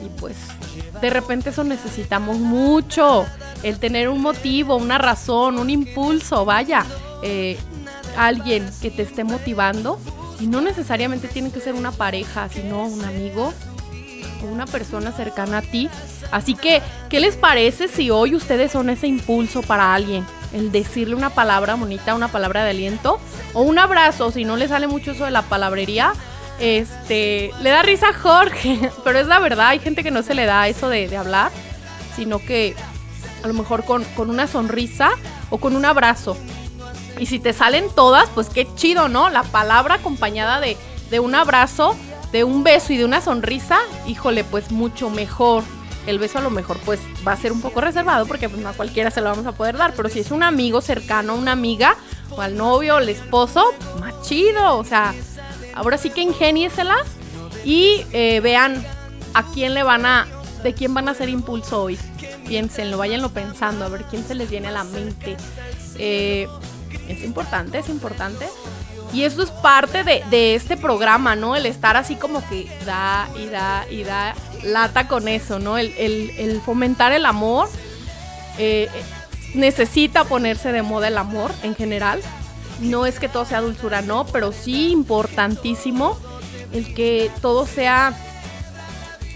Y pues, de repente eso necesitamos mucho. El tener un motivo, una razón, un impulso, vaya. Eh, alguien que te esté motivando. Y no necesariamente tiene que ser una pareja, sino un amigo una persona cercana a ti. Así que, ¿qué les parece si hoy ustedes son ese impulso para alguien? El decirle una palabra bonita, una palabra de aliento o un abrazo, si no le sale mucho eso de la palabrería, este, le da risa a Jorge, pero es la verdad, hay gente que no se le da eso de, hablar, sino que a lo mejor con, con, una sonrisa o con un abrazo. Y si te salen todas, pues qué chido, ¿no? La palabra acompañada de, de un abrazo, de un beso y de una sonrisa, híjole, pues mucho mejor el beso a lo mejor pues va a ser un poco reservado porque pues no a cualquiera se lo vamos a poder dar, pero si es un amigo cercano, una amiga o al novio o el esposo, más chido, o sea, ahora sí que ingénieselas y eh, vean a quién le van a, de quién van a hacer impulso hoy. Piénsenlo, váyanlo pensando, a ver quién se les viene a la mente. Eh, es importante, es importante. Y eso es parte de, de, este programa, ¿no? El estar así como que da y da y da lata con eso, ¿no? El, fomentar el amor. Eh, necesita ponerse de moda el amor en general. No es que todo sea dulzura, no, pero sí importantísimo el que todo sea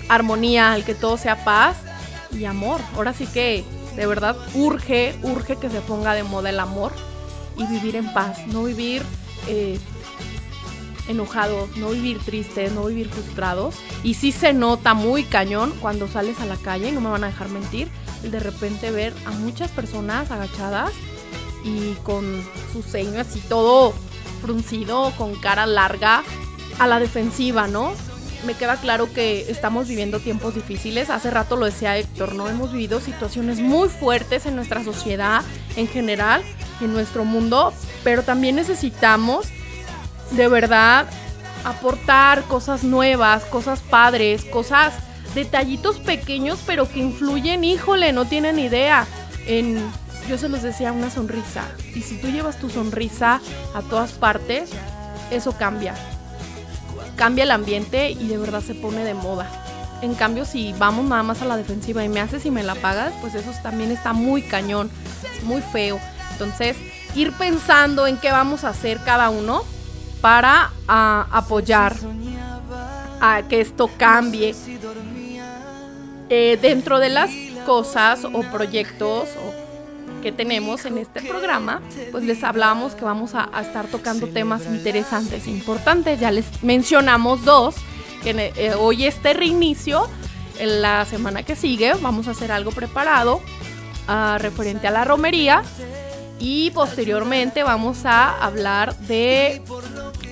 armonía, el que todo sea paz y amor. Ahora sí que de verdad urge, urge que se ponga de moda el amor y vivir en paz, no vivir eh, enojados, no vivir tristes, no vivir frustrados. Y sí se nota muy cañón cuando sales a la calle, no me van a dejar mentir, de repente ver a muchas personas agachadas y con su ceño así todo fruncido, con cara larga, a la defensiva, ¿no? Me queda claro que estamos viviendo tiempos difíciles. Hace rato lo decía Héctor, ¿no? Hemos vivido situaciones muy fuertes en nuestra sociedad en general, en nuestro mundo, pero también necesitamos de verdad aportar cosas nuevas, cosas padres, cosas, detallitos pequeños, pero que influyen, híjole, no tienen idea. Yo se los decía, una sonrisa. Y si tú llevas tu sonrisa a todas partes, eso cambia. Cambia el ambiente y de verdad se pone de moda. En cambio, si vamos nada más a la defensiva y me haces y me la pagas, pues eso también está muy cañón, muy feo. Entonces, ir pensando en qué vamos a hacer cada uno para apoyar a que esto cambie. Eh, dentro de las cosas o proyectos que tenemos en este programa, pues les hablamos que vamos a, estar tocando temas interesantes e importantes. Ya les mencionamos dos, que eh, hoy este reinicio, en la semana que sigue vamos a hacer algo preparado ah, referente a la romería y posteriormente vamos a hablar de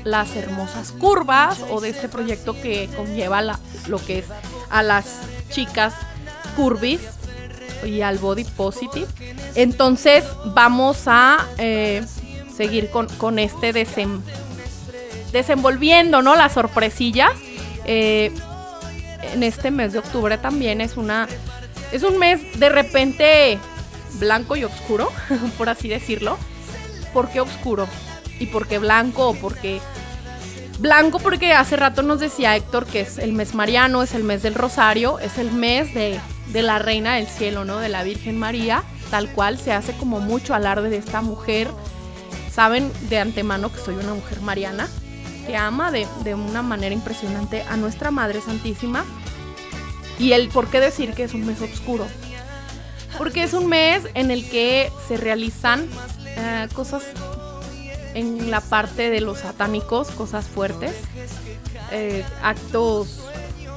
las hermosas curvas o de este proyecto que conlleva lo que es a las chicas curvis y al body positive. Entonces vamos a eh, seguir con, este desenvolviendo ¿no? las sorpresillas. Eh, en este mes de octubre también es una es un mes de repente blanco y oscuro, por así decirlo. ¿Por qué oscuro? ¿Y por qué blanco? ¿O por qué Blanco porque hace rato nos decía Héctor que es el mes mariano, es el mes del rosario, es el mes de, la reina del cielo, ¿no? De la Virgen María, tal cual se hace como mucho alarde de esta mujer. Saben de antemano que soy una mujer mariana, que ama de, de una manera impresionante a nuestra Madre Santísima. Y el por qué decir que es un mes oscuro. Porque es un mes en el que se realizan eh, cosas en la parte de los satánicos, cosas fuertes, eh, actos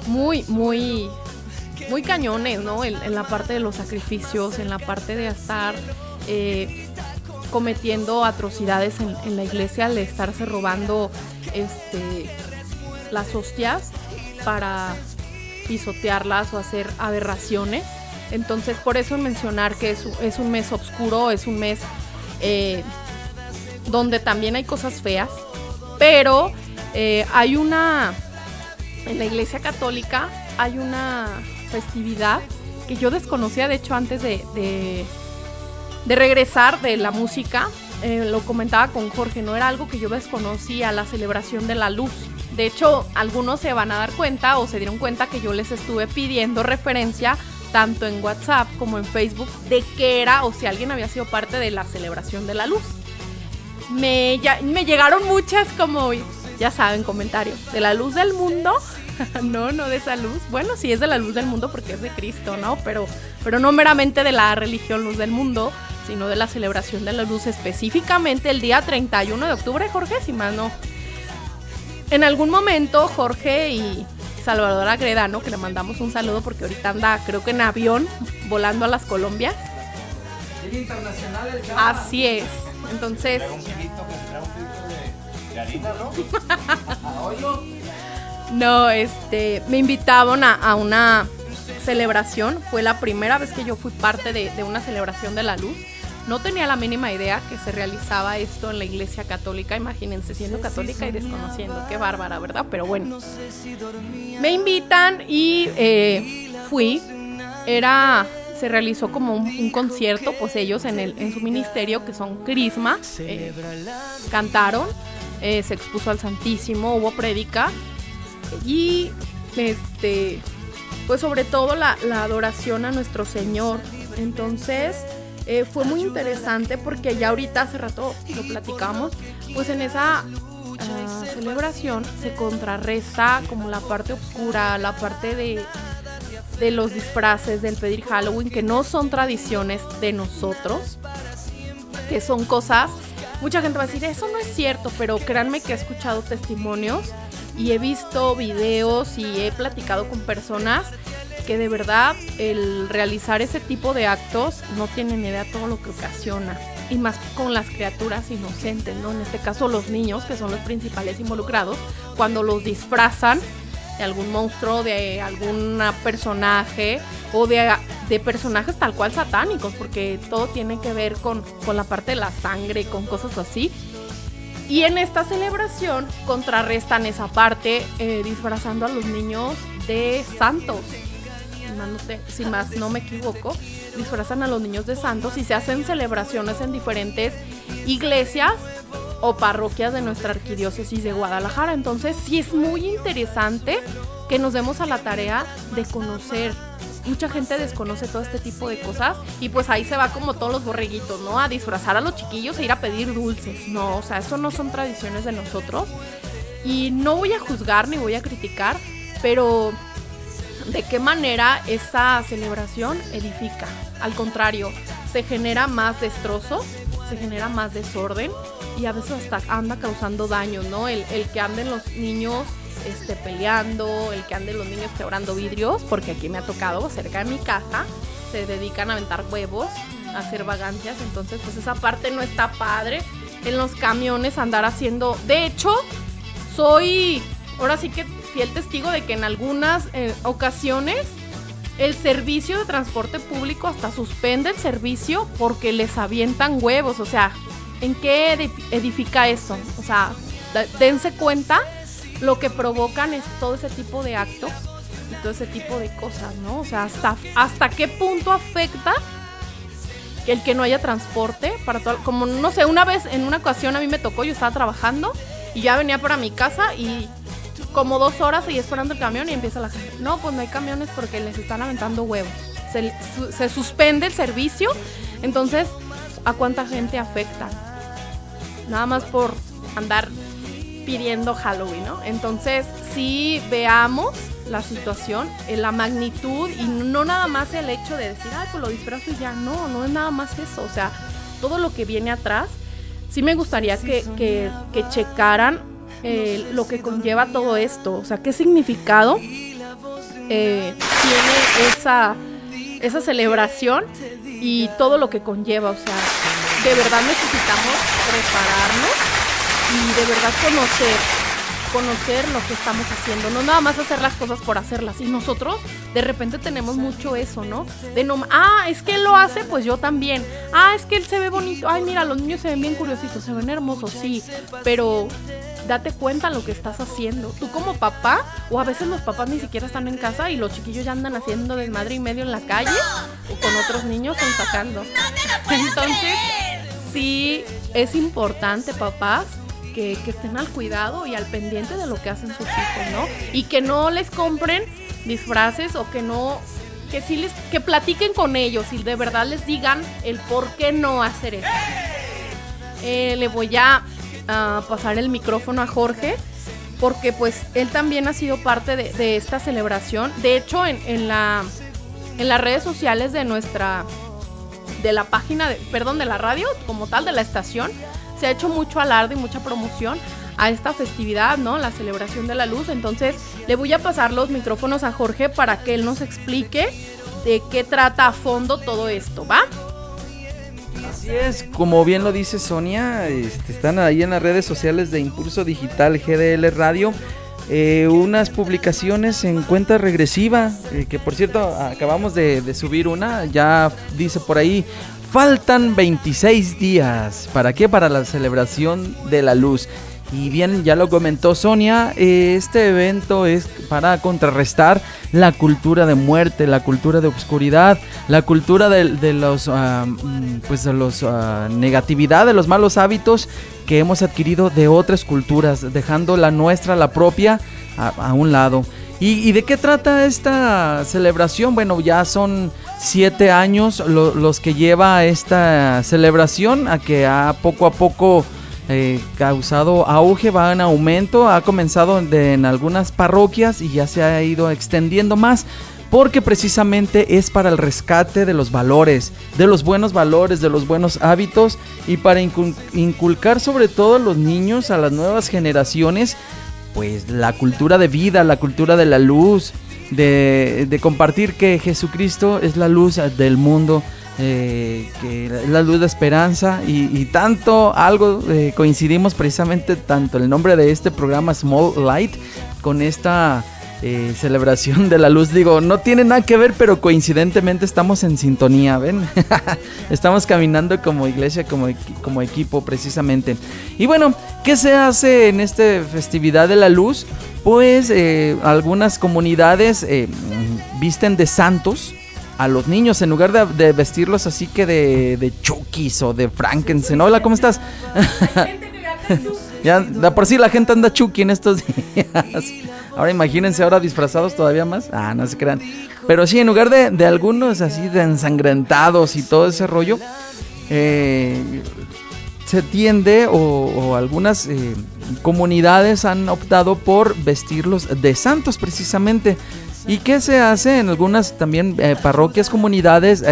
muy, muy, muy cañones, ¿no? En, la parte de los sacrificios, en la parte de estar eh, cometiendo atrocidades en, la iglesia, de estarse robando este, las hostias. para pisotearlas o hacer aberraciones. Entonces, por eso mencionar que es, es un mes oscuro, es un mes eh, donde también hay cosas feas, pero eh, hay una, en la Iglesia Católica hay una festividad que yo desconocía, de hecho, antes de, de, regresar de la música, eh, lo comentaba con Jorge, no era algo que yo desconocía, la celebración de la luz. De hecho, algunos se van a dar cuenta o se dieron cuenta que yo les estuve pidiendo referencia tanto en WhatsApp como en Facebook de qué era o si alguien había sido parte de la celebración de la luz. Me, me llegaron muchas como, ya saben, comentarios. ¿De la luz del mundo? no, no de esa luz. Bueno, sí es de la luz del mundo porque es de Cristo, ¿no? Pero, pero no meramente de la religión luz del mundo, sino de la celebración de la luz específicamente el día 31 de octubre, Jorge, si más no. En algún momento Jorge y Salvador Agredano, que le mandamos un saludo porque ahorita anda, creo que en avión, volando a las Colombias. internacional Así es. Entonces. ¿no? este, me invitaban a, una celebración. Fue la primera vez que yo fui parte de, de una celebración de la luz. No tenía la mínima idea que se realizaba esto en la iglesia católica. Imagínense siendo católica y desconociendo. Qué bárbara, ¿verdad? Pero bueno. Me invitan y eh, fui. Era se realizó como un, concierto, pues ellos en, el, en su ministerio, que son Crisma, eh, cantaron, eh, se expuso al Santísimo, hubo prédica y este, pues sobre todo la, la adoración a nuestro Señor. Entonces, eh, fue muy interesante porque ya ahorita hace rato lo platicamos, pues en esa ah, celebración se contrarresta como la parte oscura, la parte de, de los disfraces, del pedir Halloween, que no son tradiciones de nosotros, que son cosas, mucha gente va a decir, eso no es cierto, pero créanme que he escuchado testimonios y he visto videos y he platicado con personas que de verdad el realizar ese tipo de actos no tienen idea todo lo que ocasiona. Y más con las criaturas inocentes, ¿no? En este caso los niños, que son los principales involucrados, cuando los disfrazan de algún monstruo, de algún personaje o de, de, personajes tal cual satánicos, porque todo tiene que ver con, con la parte de la sangre, con cosas así. Y en esta celebración contrarrestan esa parte eh, disfrazando a los niños de santos si más no me equivoco, disfrazan a los niños de santos y se hacen celebraciones en diferentes iglesias o parroquias de nuestra arquidiócesis de Guadalajara. Entonces sí es muy interesante que nos demos a la tarea de conocer. Mucha gente desconoce todo este tipo de cosas y pues ahí se va como todos los borreguitos, ¿no? A disfrazar a los chiquillos e ir a pedir dulces. No, o sea, eso no son tradiciones de nosotros. Y no voy a juzgar ni voy a criticar, pero de qué manera esa celebración edifica. Al contrario, se genera más destrozo, se genera más desorden y a veces hasta anda causando daño, ¿no? El, que anden los niños este, peleando, el que anden los niños quebrando vidrios, porque aquí me ha tocado cerca de mi casa, se dedican a aventar huevos, a hacer vagancias, entonces pues esa parte no está padre. En los camiones andar haciendo, de hecho, soy, ahora sí que fiel testigo de que en algunas eh, ocasiones el servicio de transporte público hasta suspende el servicio porque les avientan huevos. O sea, ¿en qué edifica eso? O sea, dense cuenta lo que provocan es todo ese tipo de actos y todo ese tipo de cosas, ¿no? O sea, hasta, hasta qué punto afecta el que no haya transporte para todo. Como no sé, una vez en una ocasión a mí me tocó, yo estaba trabajando y ya venía para mi casa y como dos horas y esperando el camión y empieza la gente. No, pues no hay camiones porque les están aventando huevos. Se, suspende el servicio. Entonces, ¿a cuánta gente afecta? Nada más por andar pidiendo Halloween, ¿no? Entonces, sí veamos la situación, eh, la magnitud y no nada más el hecho de decir, ay, pues lo disfrazo y ya. No, no es nada más eso. O sea, todo lo que viene atrás. Sí me gustaría que, que, que checaran eh, lo que conlleva todo esto, o sea, qué significado eh, tiene esa, esa celebración y todo lo que conlleva, o sea, de verdad necesitamos prepararnos y de verdad conocer conocer lo que estamos haciendo, no nada más hacer las cosas por hacerlas. Y nosotros de repente tenemos mucho eso, ¿no? De no, ah, es que él lo hace, pues yo también. Ah, es que él se ve bonito. Ay, mira, los niños se ven bien curiositos, se ven hermosos, sí. Pero date cuenta lo que estás haciendo. Tú como papá, o a veces los papás ni siquiera están en casa y los chiquillos ya andan haciendo desmadre y medio en la calle o con otros niños sacando. Entonces, sí es importante, papás, que, estén al cuidado y al pendiente de lo que hacen sus hijos, ¿no? Y que no les compren disfraces o que no que sí les que platiquen con ellos y de verdad les digan el por qué no hacer eso. Eh, le voy a, pasar el micrófono a Jorge porque pues él también ha sido parte de, esta celebración. De hecho, en, en, la, en las redes sociales de nuestra de la página, de, perdón, de la radio como tal, de la estación, se ha hecho mucho alarde y mucha promoción a esta festividad, ¿no? La celebración de la luz. Entonces, le voy a pasar los micrófonos a Jorge para que él nos explique de qué trata a fondo todo esto, ¿va? Así es, como bien lo dice Sonia, este, están ahí en las redes sociales de Impulso Digital GDL Radio. Eh, unas publicaciones en cuenta regresiva, eh, que por cierto acabamos de, subir una, ya dice por ahí, faltan 26 días. ¿Para qué? Para la celebración de la luz. Y bien, ya lo comentó Sonia, eh, este evento es para contrarrestar la cultura de muerte, la cultura de oscuridad, la cultura de, los, mm, pues de los ah, negatividad, de los malos hábitos que hemos adquirido de otras culturas, dejando la nuestra, la propia, a, un lado. ¿Y, de qué trata esta celebración? Bueno, ya son siete años los que lleva esta celebración, a que ha poco a poco eh, causado auge, va en aumento, ha comenzado en algunas parroquias y ya se ha ido extendiendo más porque precisamente es para el rescate de los valores, de los buenos valores, de los buenos hábitos y para inculcar sobre todo a los niños, a las nuevas generaciones, pues la cultura de vida, la cultura de la luz, de, compartir que Jesucristo es la luz del mundo. Eh, que es la luz de esperanza y, tanto algo eh, coincidimos precisamente tanto el nombre de este programa Small Light con esta eh, celebración de la luz. Digo, no tiene nada que ver, pero coincidentemente estamos en sintonía, ¿ven? estamos caminando como iglesia, como, como equipo precisamente. Y bueno, ¿qué se hace en esta festividad de la luz? Pues eh, algunas comunidades visten de santos a los niños en lugar de, vestirlos así que de, de Chukis o de Frankenstein. Hola, ¿cómo estás? ya, por sí la gente anda Chucky en estos días. Ahora imagínense ahora disfrazados todavía más. Ah, no se crean. Pero sí, en lugar de, algunos así de ensangrentados y todo ese rollo, eh, se tiende o, algunas eh, comunidades han optado por vestirlos de santos precisamente. ¿Y qué se hace en algunas también eh, parroquias, comunidades?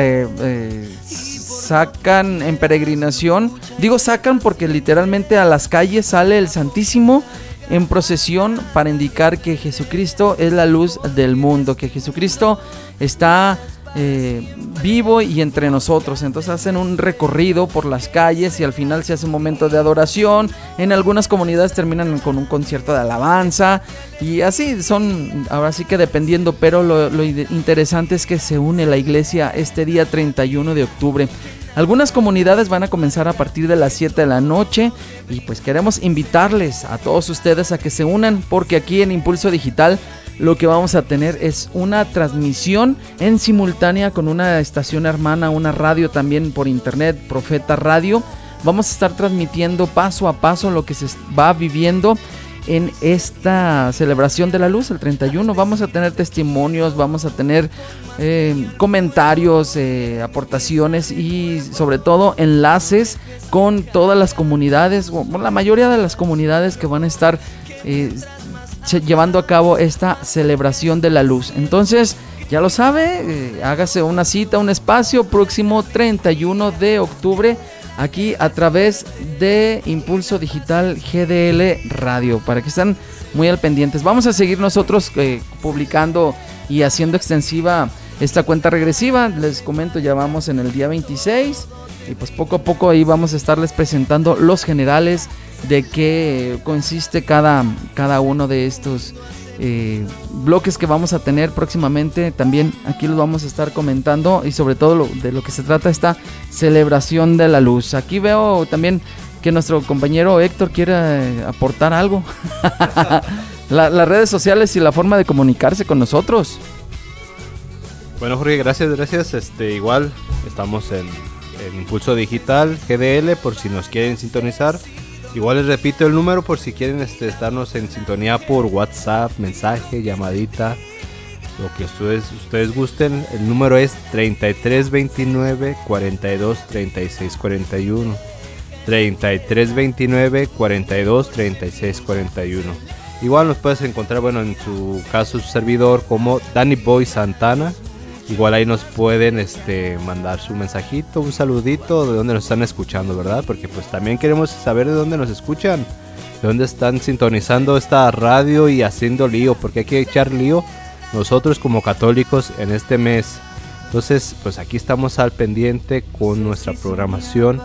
sacan en peregrinación, digo sacan porque literalmente a las calles sale el Santísimo en procesión para indicar que Jesucristo es la luz del mundo, que Jesucristo está eh, vivo y entre nosotros. Entonces hacen un recorrido por las calles y al final se hace un momento de adoración. En algunas comunidades terminan con un concierto de alabanza y así son, ahora sí que dependiendo, pero lo, lo interesante es que se une la iglesia este día 31 de octubre. Algunas comunidades van a comenzar a partir de las 7 de la noche y pues queremos invitarles a todos ustedes a que se unan porque aquí en Impulso Digital lo que vamos a tener es una transmisión en simultánea con una estación hermana, una radio también por internet, Profeta Radio. Vamos a estar transmitiendo paso a paso lo que se va viviendo en esta celebración de la luz, el 31. Vamos a tener testimonios, vamos a tener eh, comentarios, eh, aportaciones y sobre todo enlaces con todas las comunidades, la mayoría de las comunidades que van a estar eh, llevando a cabo esta celebración de la luz. Entonces, ya lo sabe, hágase una cita, un espacio próximo 31 de octubre aquí a través de Impulso Digital GDL Radio, para que estén muy al pendientes. Vamos a seguir nosotros eh, publicando y haciendo extensiva esta cuenta regresiva. Les comento, ya vamos en el día 26. Y pues poco a poco ahí vamos a estarles presentando los generales de qué consiste cada, cada uno de estos eh, bloques que vamos a tener próximamente. También aquí los vamos a estar comentando y sobre todo de lo que se trata esta celebración de la luz. Aquí veo también que nuestro compañero Héctor quiere aportar algo. las redes sociales y la forma de comunicarse con nosotros. Bueno Jorge, gracias, gracias. Este, igual estamos en, Impulso Digital GDL por si nos quieren sintonizar. Igual les repito el número por si quieren este, estarnos en sintonía por WhatsApp, mensaje, llamadita, lo que ustedes, ustedes gusten. El número es 3329 42 36 41. 3329 42 36 41. Igual nos puedes encontrar, bueno, en su caso, su servidor como Danny Boy Santana. Igual ahí nos pueden este, mandar su mensajito, un saludito de dónde nos están escuchando, ¿verdad? Porque pues también queremos saber de dónde nos escuchan, de dónde están sintonizando esta radio y haciendo lío, porque hay que echar lío nosotros como católicos en este mes. Entonces, pues aquí estamos al pendiente con nuestra programación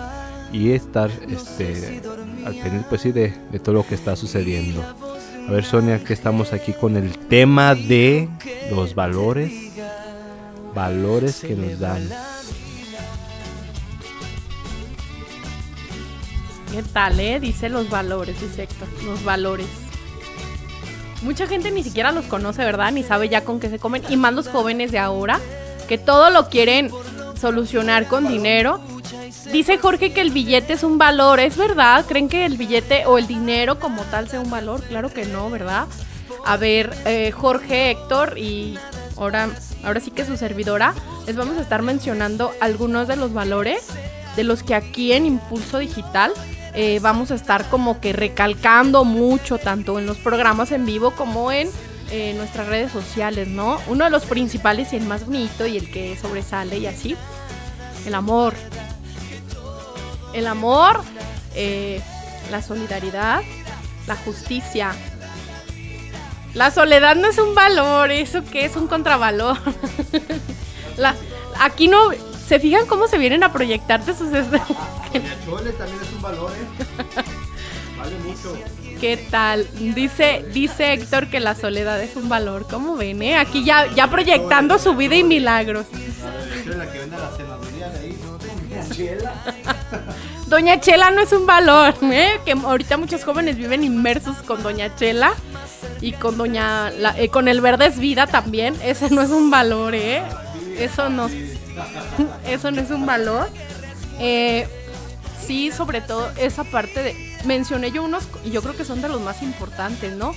y estar este, al pendiente pues sí, de, de todo lo que está sucediendo. A ver, Sonia, que estamos aquí con el tema de los valores valores que nos dan. ¿Qué tal, eh? Dice los valores, dice Héctor, los valores. Mucha gente ni siquiera los conoce, ¿verdad? Ni sabe ya con qué se comen. Y más los jóvenes de ahora, que todo lo quieren solucionar con dinero. Dice Jorge que el billete es un valor, ¿es verdad? ¿Creen que el billete o el dinero como tal sea un valor? Claro que no, ¿verdad? A ver, eh, Jorge, Héctor y ahora ahora sí que su servidora, les vamos a estar mencionando algunos de los valores de los que aquí en Impulso Digital eh, vamos a estar como que recalcando mucho, tanto en los programas en vivo como en eh, nuestras redes sociales, ¿no? Uno de los principales y el más bonito y el que sobresale y así, el amor. El amor, eh, la solidaridad, la justicia, la soledad no es un valor, eso que es un contravalor. La, aquí no. ¿Se fijan cómo se vienen a proyectarte sus Chole también es un valor, ¿eh? Vale mucho. ¿Qué tal? Dice, dice Héctor que la soledad es un valor. ¿Cómo ven, eh? Aquí ya, ya proyectando su vida y milagros. Doña Chela no es un valor, ¿eh? Que ahorita muchos jóvenes viven inmersos con Doña Chela y con Doña. Eh, con el verde es vida también. Ese no es un valor, ¿eh? Eso no. Eso no es un valor. Eh, sí, sobre todo esa parte de. Mencioné yo unos y yo creo que son de los más importantes, ¿no?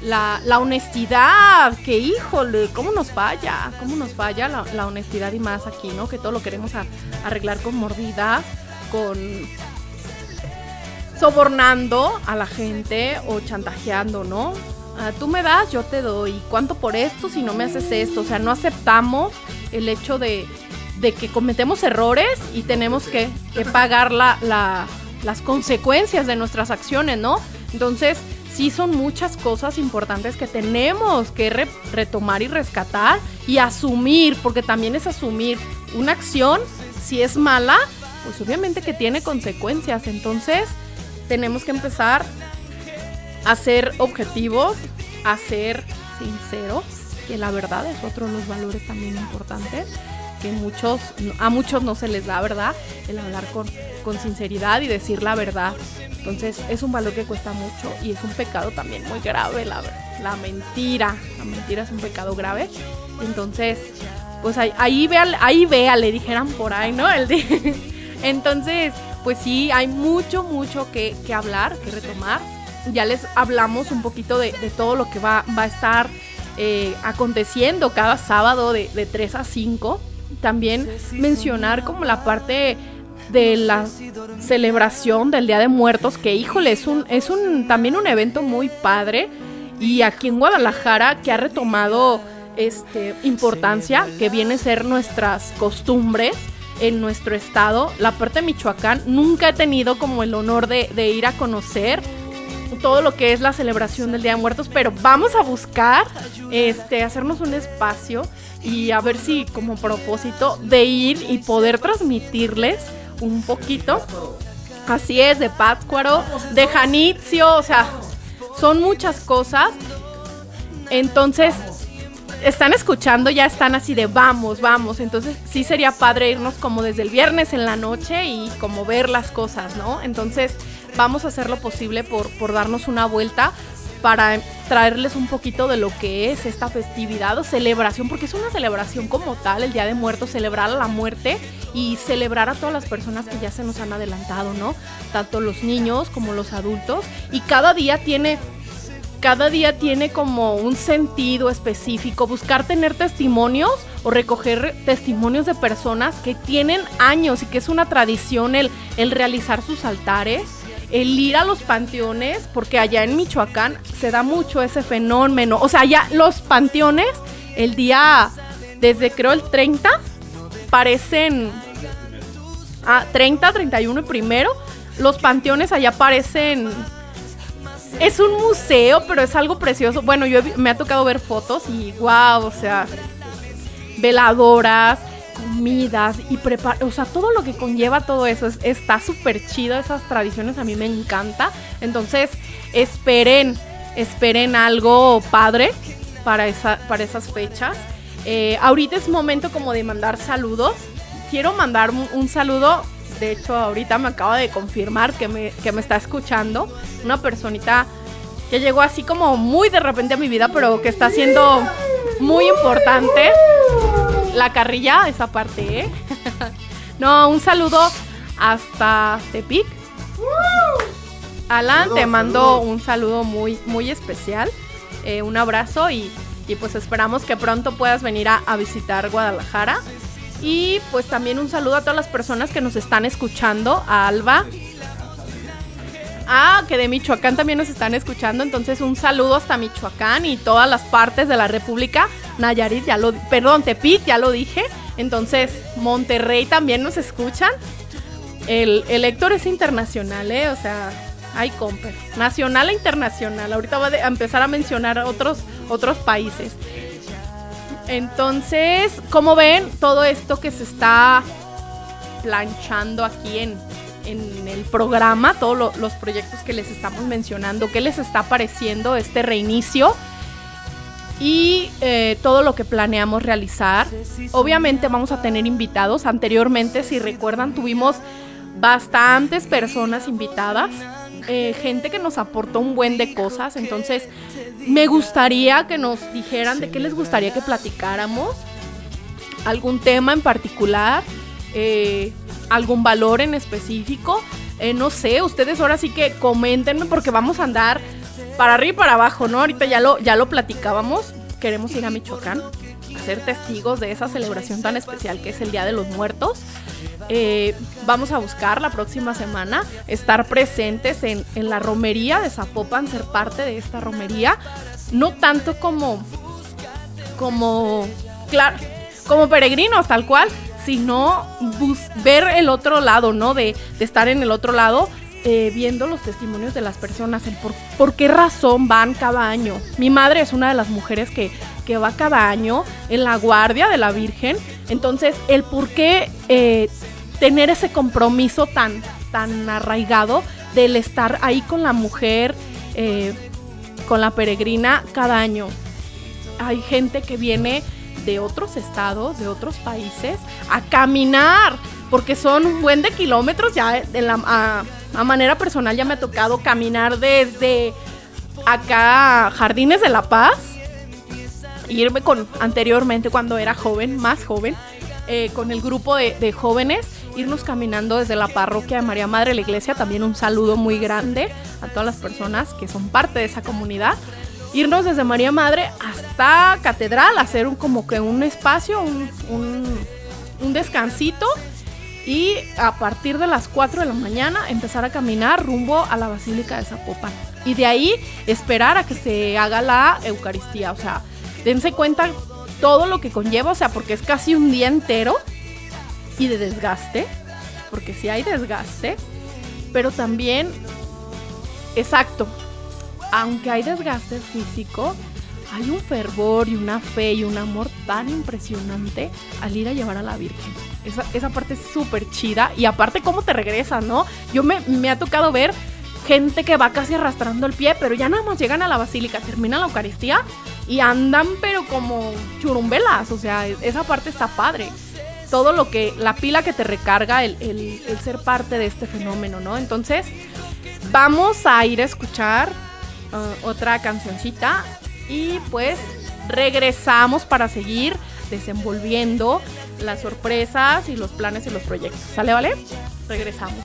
La, la, honestidad, que híjole, ¿cómo nos falla? ¿Cómo nos falla la, la honestidad y más aquí, ¿no? Que todo lo queremos arreglar con mordida con sobornando a la gente o chantajeando, ¿no? Ah, tú me das, yo te doy. ¿Cuánto por esto si no me haces esto? O sea, no aceptamos el hecho de, que cometemos errores y tenemos que, pagar las consecuencias de nuestras acciones, ¿no? Entonces, sí son muchas cosas importantes que tenemos que retomar y rescatar y asumir, porque también es asumir una acción, si es mala, pues obviamente que tiene consecuencias. Entonces, tenemos que empezar a ser objetivos, a ser sinceros, que la verdad es otro de los valores también importantes, que muchos, a muchos no se les da, ¿verdad? El hablar con, con sinceridad y decir la verdad. Entonces, es un valor que cuesta mucho y es un pecado también muy grave, la, la mentira. La mentira es un pecado grave. Entonces, pues ahí, ahí vea, ahí vea, le dijeran por ahí, ¿no? El entonces, pues sí, hay mucho, mucho que, hablar, que retomar. Ya les hablamos un poquito de, todo lo que va, va a estar eh, aconteciendo cada sábado de, de 3 a 5. También mencionar como la parte de la celebración del Día de Muertos, que híjole, es un, es un también un evento muy padre. Y aquí en Guadalajara que ha retomado este importancia, que viene a ser nuestras costumbres en nuestro estado, la parte de Michoacán, nunca he tenido como el honor de, ir a conocer todo lo que es la celebración del Día de Muertos, pero vamos a buscar este hacernos un espacio y a ver si como propósito de ir y poder transmitirles un poquito. Así es, de Pátzcuaro, de Janitzio, o sea, son muchas cosas. Entonces, están escuchando, ya están así de vamos, vamos. Entonces sí sería padre irnos como desde el viernes en la noche y como ver las cosas, ¿no? Entonces vamos a hacer lo posible por, por darnos una vuelta para traerles un poquito de lo que es esta festividad o celebración, porque es una celebración como tal, el Día de Muertos, celebrar a la muerte y celebrar a todas las personas que ya se nos han adelantado, ¿no? Tanto los niños como los adultos. Y cada día tiene cada día tiene como un sentido específico, buscar tener testimonios o recoger testimonios de personas que tienen años y que es una tradición el, el realizar sus altares, el ir a los panteones, porque allá en Michoacán se da mucho ese fenómeno. O sea, ya los panteones, el día, desde creo el 30, parecen... Ah, 30, 31 y primero, los panteones allá parecen es un museo, pero es algo precioso. Bueno, yo me ha tocado ver fotos y wow, o sea, veladoras, comidas y prepar, o sea, todo lo que conlleva todo eso está súper chido, esas tradiciones a mí me encanta. Entonces, esperen, esperen algo padre para, esa, para esas fechas. Eh, ahorita es momento como de mandar saludos. Quiero mandar un, saludo de hecho ahorita me acaba de confirmar que me, que me, está escuchando. Una personita que llegó así como muy de repente a mi vida, pero que está siendo muy importante. La carrilla, esa parte, ¿eh? no, un saludo hasta Tepic. Alan, te mando un saludo muy, muy especial. Eh, un abrazo y, pues esperamos que pronto puedas venir a, a visitar Guadalajara. Y pues también un saludo a todas las personas que nos están escuchando, a Alba, Ah, que de Michoacán también nos están escuchando. Entonces, un saludo hasta Michoacán y todas las partes de la República. Nayarit, ya lo. Perdón, Tepic, ya lo dije. Entonces, Monterrey también nos escuchan. El, el Héctor es internacional, ¿eh? O sea, hay comper. Nacional e internacional. Ahorita va a empezar a mencionar otros, otros países. Entonces, como ven, todo esto que se está planchando aquí en, en el programa, todos los proyectos que les estamos mencionando, qué les está pareciendo este reinicio y eh, todo lo que planeamos realizar. Obviamente vamos a tener invitados. Anteriormente, si recuerdan, tuvimos bastantes personas invitadas. Eh, gente que nos aportó un buen de cosas. Entonces, me gustaría que nos dijeran de qué les gustaría que platicáramos. Algún tema en particular. Eh, algún valor en específico. No sé, ustedes ahora sí que coméntenme porque vamos a andar para arriba y para abajo, ¿no? Ahorita ya lo, ya lo platicábamos. Queremos ir a Michoacán a ser testigos de esa celebración tan especial que es el Día de los Muertos. Eh, vamos a buscar la próxima semana estar presentes en, en la romería de Zapopan, ser parte de esta romería. No tanto como, como, claro, como peregrinos, tal cual, sino ver el otro lado, ¿no? De, estar en el otro lado, eh, viendo los testimonios de las personas, el por, qué razón van cada año. Mi madre es una de las mujeres que, que va cada año en la guardia de la Virgen, entonces el por qué eh, tener ese compromiso tan, tan arraigado del estar ahí con la mujer, eh, con la peregrina cada año. Hay gente que viene de otros estados, de otros países, a caminar, porque son un buen de kilómetros ya de la, manera personal ya me ha tocado caminar desde acá Jardines de la Paz, irme con anteriormente cuando era joven, más joven, eh, con el grupo de, de, jóvenes, irnos caminando desde la parroquia de María Madre de la Iglesia, también un saludo muy grande a todas las personas que son parte de esa comunidad. Irnos desde María Madre hasta Catedral, hacer un, como que un espacio, un, un, descansito y a partir de las 4 de la mañana empezar a caminar rumbo a la Basílica de Zapopan. Y de ahí esperar a que se haga la Eucaristía. O sea, dense cuenta todo lo que conlleva, o sea, porque es casi un día entero y de desgaste, porque sí hay desgaste, pero también, exacto, aunque hay desgaste físico, hay un fervor y una fe y un amor tan impresionante al ir a llevar a la Virgen. Esa, esa parte es súper chida y aparte cómo te regresas, ¿no? Yo me, me ha tocado ver gente que va casi arrastrando el pie, pero ya nada más llegan a la basílica, termina la Eucaristía y andan pero como churumbelas, o sea, esa parte está padre. Todo lo que, la pila que te recarga el, el- ser parte de este fenómeno, ¿no? Entonces, vamos a ir a escuchar uh, otra cancioncita y pues regresamos para seguir desenvolviendo las sorpresas y los planes y los proyectos. ¿Sale, vale? Regresamos.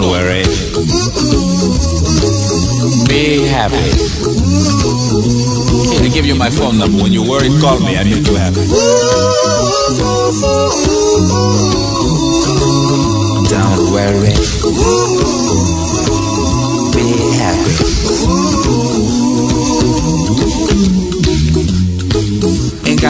Don't worry. Be happy. Here, I give you my phone number. When you worry, call me. I make you happy. Don't worry.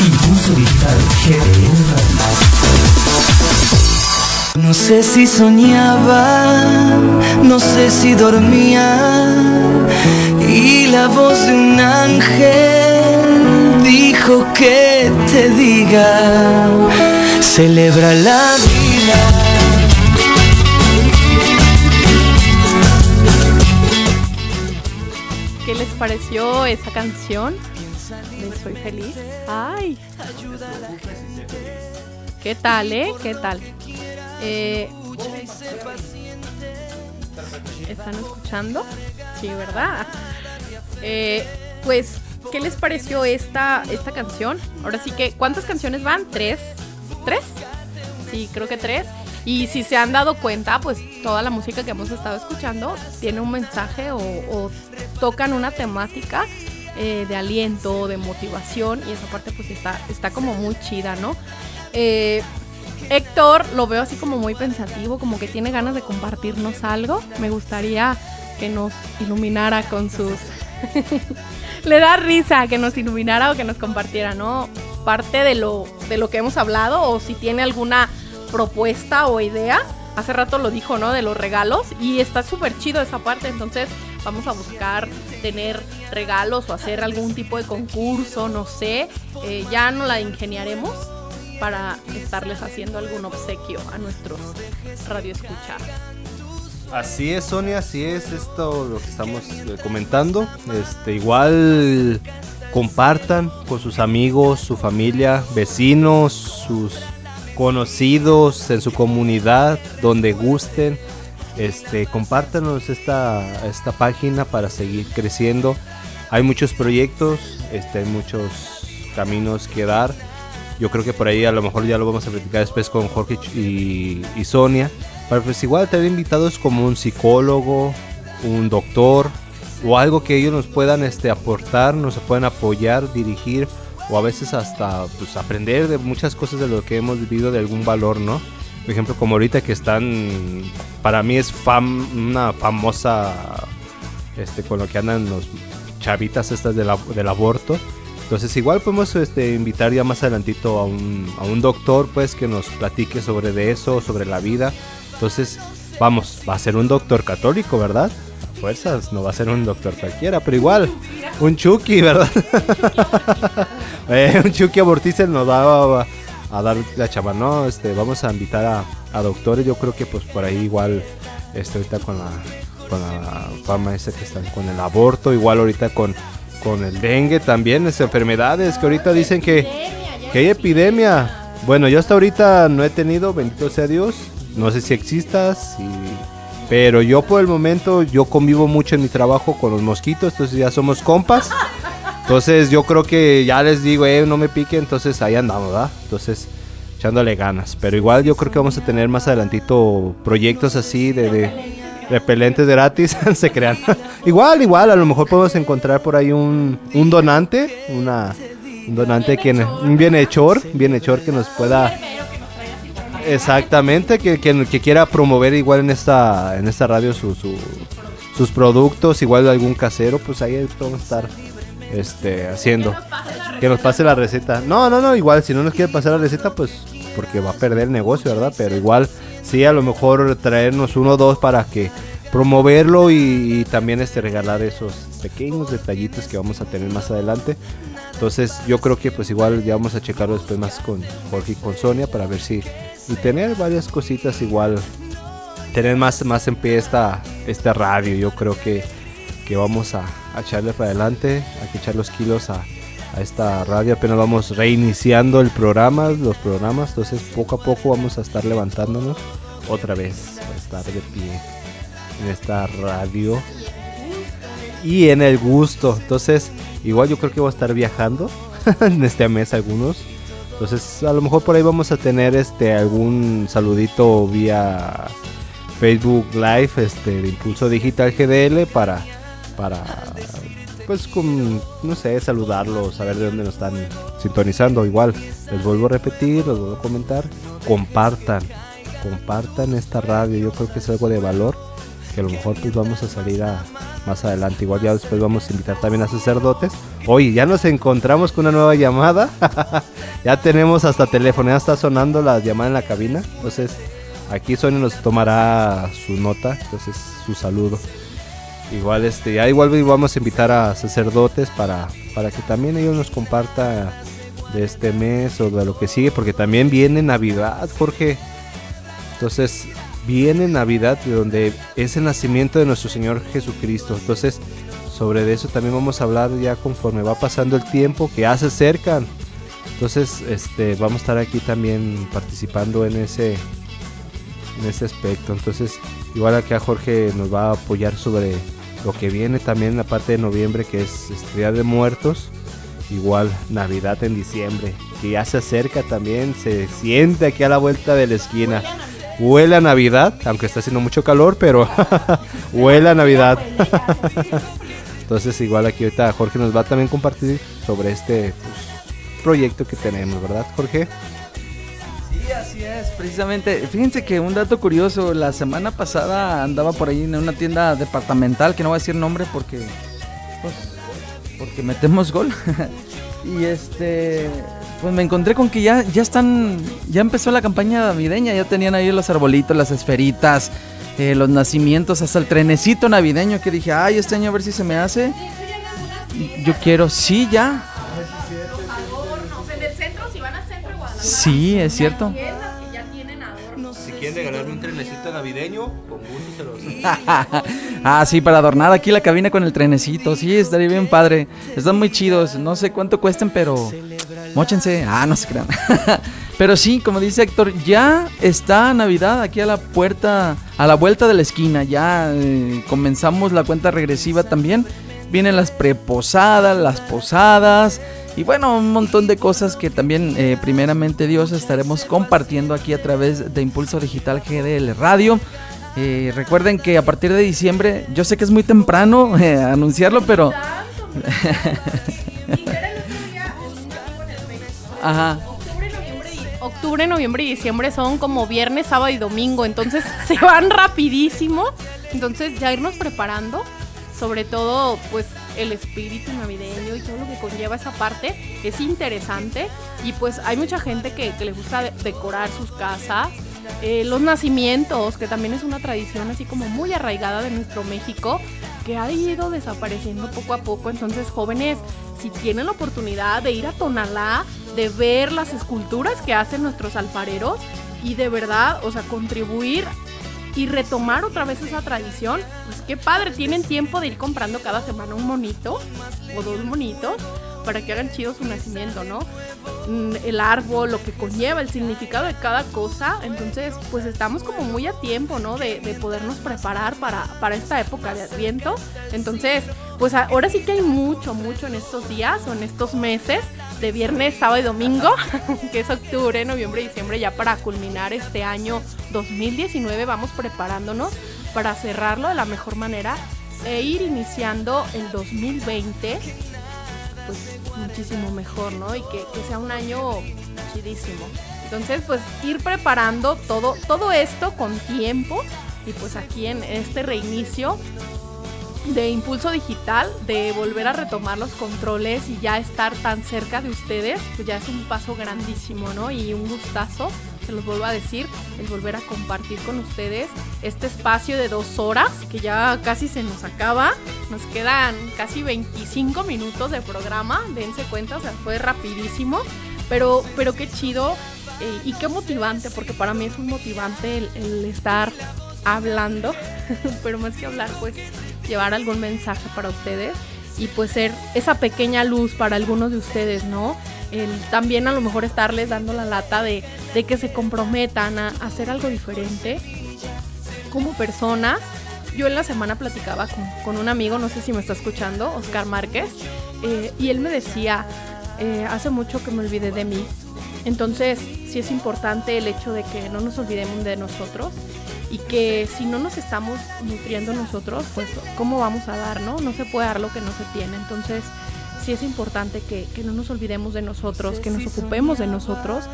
Impulso Digital GDL Radio. No sé si soñaba, no sé si dormía y la voz de un ángel dijo que te diga, celebra la vida. ¿Qué les pareció esa canción Soy Feliz. Ay. ¿Qué tal, eh? ¿Qué tal? Eh, ¿Están escuchando? Sí, ¿verdad? Eh, pues, ¿qué les pareció esta, esta canción? Ahora sí que, ¿cuántas canciones van? ¿Tres? ¿Tres? Sí, creo que tres. Y si se han dado cuenta, pues toda la música que hemos estado escuchando tiene un mensaje o tocan una temática eh, de aliento, de motivación y esa parte pues está, está como muy chida, ¿no? Eh, Héctor lo veo así como muy pensativo, como que tiene ganas de compartirnos algo. Me gustaría que nos iluminara con sus... Le da risa que nos iluminara o que nos compartiera, ¿no? Parte de lo, de lo que hemos hablado o si tiene alguna propuesta o idea. Hace rato lo dijo, ¿no? De los regalos y está súper chido esa parte, entonces vamos a buscar tener regalos o hacer algún tipo de concurso, no sé. Eh, ya no la ingeniaremos para estarles haciendo algún obsequio a nuestros radioescuchas. Así es, Sonia, así es esto lo que estamos eh, comentando. Este, igual compartan con sus amigos, su familia, vecinos, sus conocidos en su comunidad, donde gusten. Este, compártanos esta, esta página para seguir creciendo. Hay muchos proyectos, este, hay muchos caminos que dar. Yo creo que por ahí a lo mejor ya lo vamos a platicar después con Jorge y, y Sonia. Para pues igual tener invitados como un psicólogo, un doctor o algo que ellos nos puedan este, aportar, nos puedan apoyar, dirigir o a veces hasta pues, aprender de muchas cosas de lo que hemos vivido de algún valor, ¿no? Por ejemplo, como ahorita que están, para mí es fam, una famosa, este, con lo que andan los chavitas estas del, del aborto. Entonces igual podemos este, invitar ya más adelantito a un, a un doctor pues que nos platique sobre de eso, sobre la vida. Entonces, vamos, va a ser un doctor católico, ¿verdad? A fuerzas, no va a ser un doctor cualquiera, pero igual, un Chucky, ¿verdad? eh, un Chucky abortice nos va a, a, dar la chava, ¿no? Este, vamos a invitar a, a, doctores, yo creo que pues por ahí igual, este, ahorita con la, con la fama esa que están con el aborto, igual ahorita con, con el dengue también, es enfermedades que ahorita dicen que, que hay epidemia. Bueno, yo hasta ahorita no he tenido, bendito sea Dios, no sé si existas, pero yo por el momento yo convivo mucho en mi trabajo con los mosquitos, entonces ya somos compas. Entonces yo creo que ya les digo, eh, no me pique, entonces ahí andamos, ¿verdad? Entonces echándole ganas. Pero igual yo creo que vamos a tener más adelantito proyectos así de, de repelentes gratis, se crean. igual, igual, a lo mejor podemos encontrar por ahí un, un donante, una, un donante que, un bienhechor, bienhechor que nos pueda Exactamente, que, que, que, quiera promover igual en esta, en esta radio su, su, sus productos, igual de algún casero, pues ahí a estar este, haciendo. Que nos pase la receta. No, no, no, igual si no nos quiere pasar la receta, pues porque va a perder el negocio, ¿verdad? Pero igual sí, a lo mejor traernos uno o dos para que promoverlo y, y también este, regalar esos pequeños detallitos que vamos a tener más adelante. Entonces yo creo que pues igual ya vamos a checarlo después más con Jorge y con Sonia para ver si y tener varias cositas igual tener más más en pie esta esta radio yo creo que, que vamos a, a, echarle para adelante que echar los kilos a, a, esta radio. Apenas vamos reiniciando el programa los programas entonces poco a poco vamos a estar levantándonos otra vez a estar de pie en esta radio y en el gusto. Entonces igual yo creo que voy a estar viajando en este mes algunos. Entonces, a lo mejor por ahí vamos a tener este algún saludito vía Facebook Live este de Impulso Digital GDL para para pues con no sé, saludarlos, saber de dónde nos están sintonizando. Igual, les vuelvo a repetir, les vuelvo a comentar, compartan, compartan esta radio, yo creo que es algo de valor que a lo mejor pues vamos a salir a más adelante. Igual ya después vamos a invitar también a sacerdotes. Oye, ya nos encontramos con una nueva llamada. ya tenemos hasta teléfono, ya está sonando la llamada en la cabina. Entonces, aquí Sonia nos tomará su nota, entonces su saludo. Igual este, ya igual vamos a invitar a sacerdotes para, para que también ellos nos compartan de este mes o de lo que sigue, porque también viene Navidad, Jorge. Entonces, viene Navidad, donde es el nacimiento de nuestro Señor Jesucristo. Entonces, sobre eso también vamos a hablar ya conforme va pasando el tiempo, que ya se acercan. Entonces, este, vamos a estar aquí también participando en ese, en ese aspecto. Entonces, igual acá Jorge nos va a apoyar sobre lo que viene también la parte de noviembre, que es Día de Muertos. Igual Navidad en diciembre, que ya se acerca también, se siente aquí a la vuelta de la esquina. Huele a Navidad, aunque está haciendo mucho calor, pero huele a Navidad. Entonces igual aquí ahorita Jorge nos va a también compartir sobre este pues, proyecto que tenemos, ¿verdad Jorge? Sí, así es, precisamente. Fíjense que un dato curioso, la semana pasada andaba por ahí en una tienda departamental, que no voy a decir nombre porque, pues, porque metemos gol. y este, pues me encontré con que ya, ya están, ya empezó la campaña navideña, ya tenían ahí los arbolitos, las esferitas, eh, los nacimientos, hasta el trenecito navideño que dije, ay, este año a ver si se me hace. Yo quiero, sí, ya. Sí, es cierto. Si quieren regalarme un trenecito navideño, con gusto se los ah, sí, para adornar aquí la cabina con el trenecito. Sí, estaría bien padre. Están muy chidos. No sé cuánto cuesten, pero mochense. Ah, no se crean. pero sí, como dice Héctor, ya está Navidad aquí a la puerta, a la vuelta de la esquina. Ya eh, comenzamos la cuenta regresiva también. Vienen las preposadas, las posadas. Y bueno, un montón de cosas que también, eh, primeramente Dios, estaremos compartiendo aquí a través de Impulso Digital GDL Radio. Eh, recuerden que a partir de diciembre, yo sé que es muy temprano eh, anunciarlo, pero... Ajá. Octubre, noviembre y, octubre, noviembre y diciembre son como viernes, sábado y domingo, entonces se van rapidísimo. Entonces ya irnos preparando, sobre todo pues el espíritu navideño y todo lo que conlleva esa parte es interesante y pues hay mucha gente que, le gusta de- decorar sus casas. Eh, los nacimientos, que también es una tradición así como muy arraigada de nuestro México, que ha ido desapareciendo poco a poco. Entonces, jóvenes, si tienen la oportunidad de ir a Tonalá, de ver las esculturas que hacen nuestros alfareros y de verdad, o sea, contribuir y retomar otra vez esa tradición, qué padre, tienen tiempo de ir comprando cada semana un monito o dos monitos para que hagan chido su nacimiento, ¿no? Mm, El árbol, lo que conlleva, el significado de cada cosa, entonces pues estamos como muy a tiempo, ¿no? De, de podernos preparar para, para esta época de Adviento, entonces pues ahora sí que hay mucho, mucho en estos días o en estos meses de viernes, sábado y domingo, que es octubre, noviembre y diciembre, ya para culminar este año 2019, vamos preparándonos para cerrarlo de la mejor manera e ir iniciando el 2020 pues muchísimo mejor, ¿no? Y que, que sea un año chidísimo. Entonces, pues ir preparando todo, todo esto con tiempo y pues aquí en este reinicio de impulso digital, de volver a retomar los controles y ya estar tan cerca de ustedes, pues ya es un paso grandísimo, ¿no? Y un gustazo, se los vuelvo a decir, el volver a compartir con ustedes este espacio de dos horas, que ya casi se nos acaba, nos quedan casi 25 minutos de programa, dense cuenta, o sea, fue rapidísimo, pero, pero qué chido eh, y qué motivante, porque para mí es un motivante el, el estar hablando, pero más que hablar, pues llevar algún mensaje para ustedes y pues ser esa pequeña luz para algunos de ustedes, ¿no? También a lo mejor estarles dando la lata de, de que se comprometan a, hacer algo diferente como personas. Yo en la semana platicaba con, con un amigo, no sé si me está escuchando, Oscar Márquez, eh, y él me decía, eh, hace mucho que me olvidé de mí. Entonces, sí es importante el hecho de que no nos olvidemos de nosotros y que si no nos estamos nutriendo nosotros, pues cómo vamos a dar, ¿no? No se puede dar lo que no se tiene. Entonces, sí es importante que, que no nos olvidemos de nosotros, que nos ocupemos de nosotros,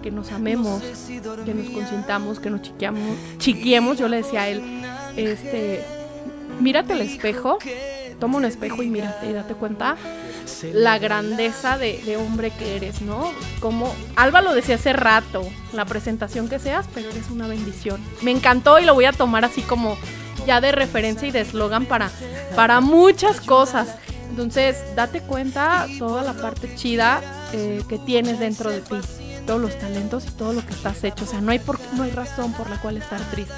que nos amemos, que nos consintamos, que nos chiqueamos, chiquiemos. Yo le decía a él, este, mírate al espejo, toma un espejo y mírate y date cuenta la grandeza de, de hombre que eres, ¿no? Como Alba lo decía hace rato, la presentación que seas, pero eres una bendición. Me encantó y lo voy a tomar así como ya de referencia y de eslogan para, para muchas cosas. Entonces, date cuenta toda la parte chida eh, que tienes dentro de ti. todos los talentos y todo lo que estás hecho. O sea, no hay, por, no hay razón por la cual estar triste.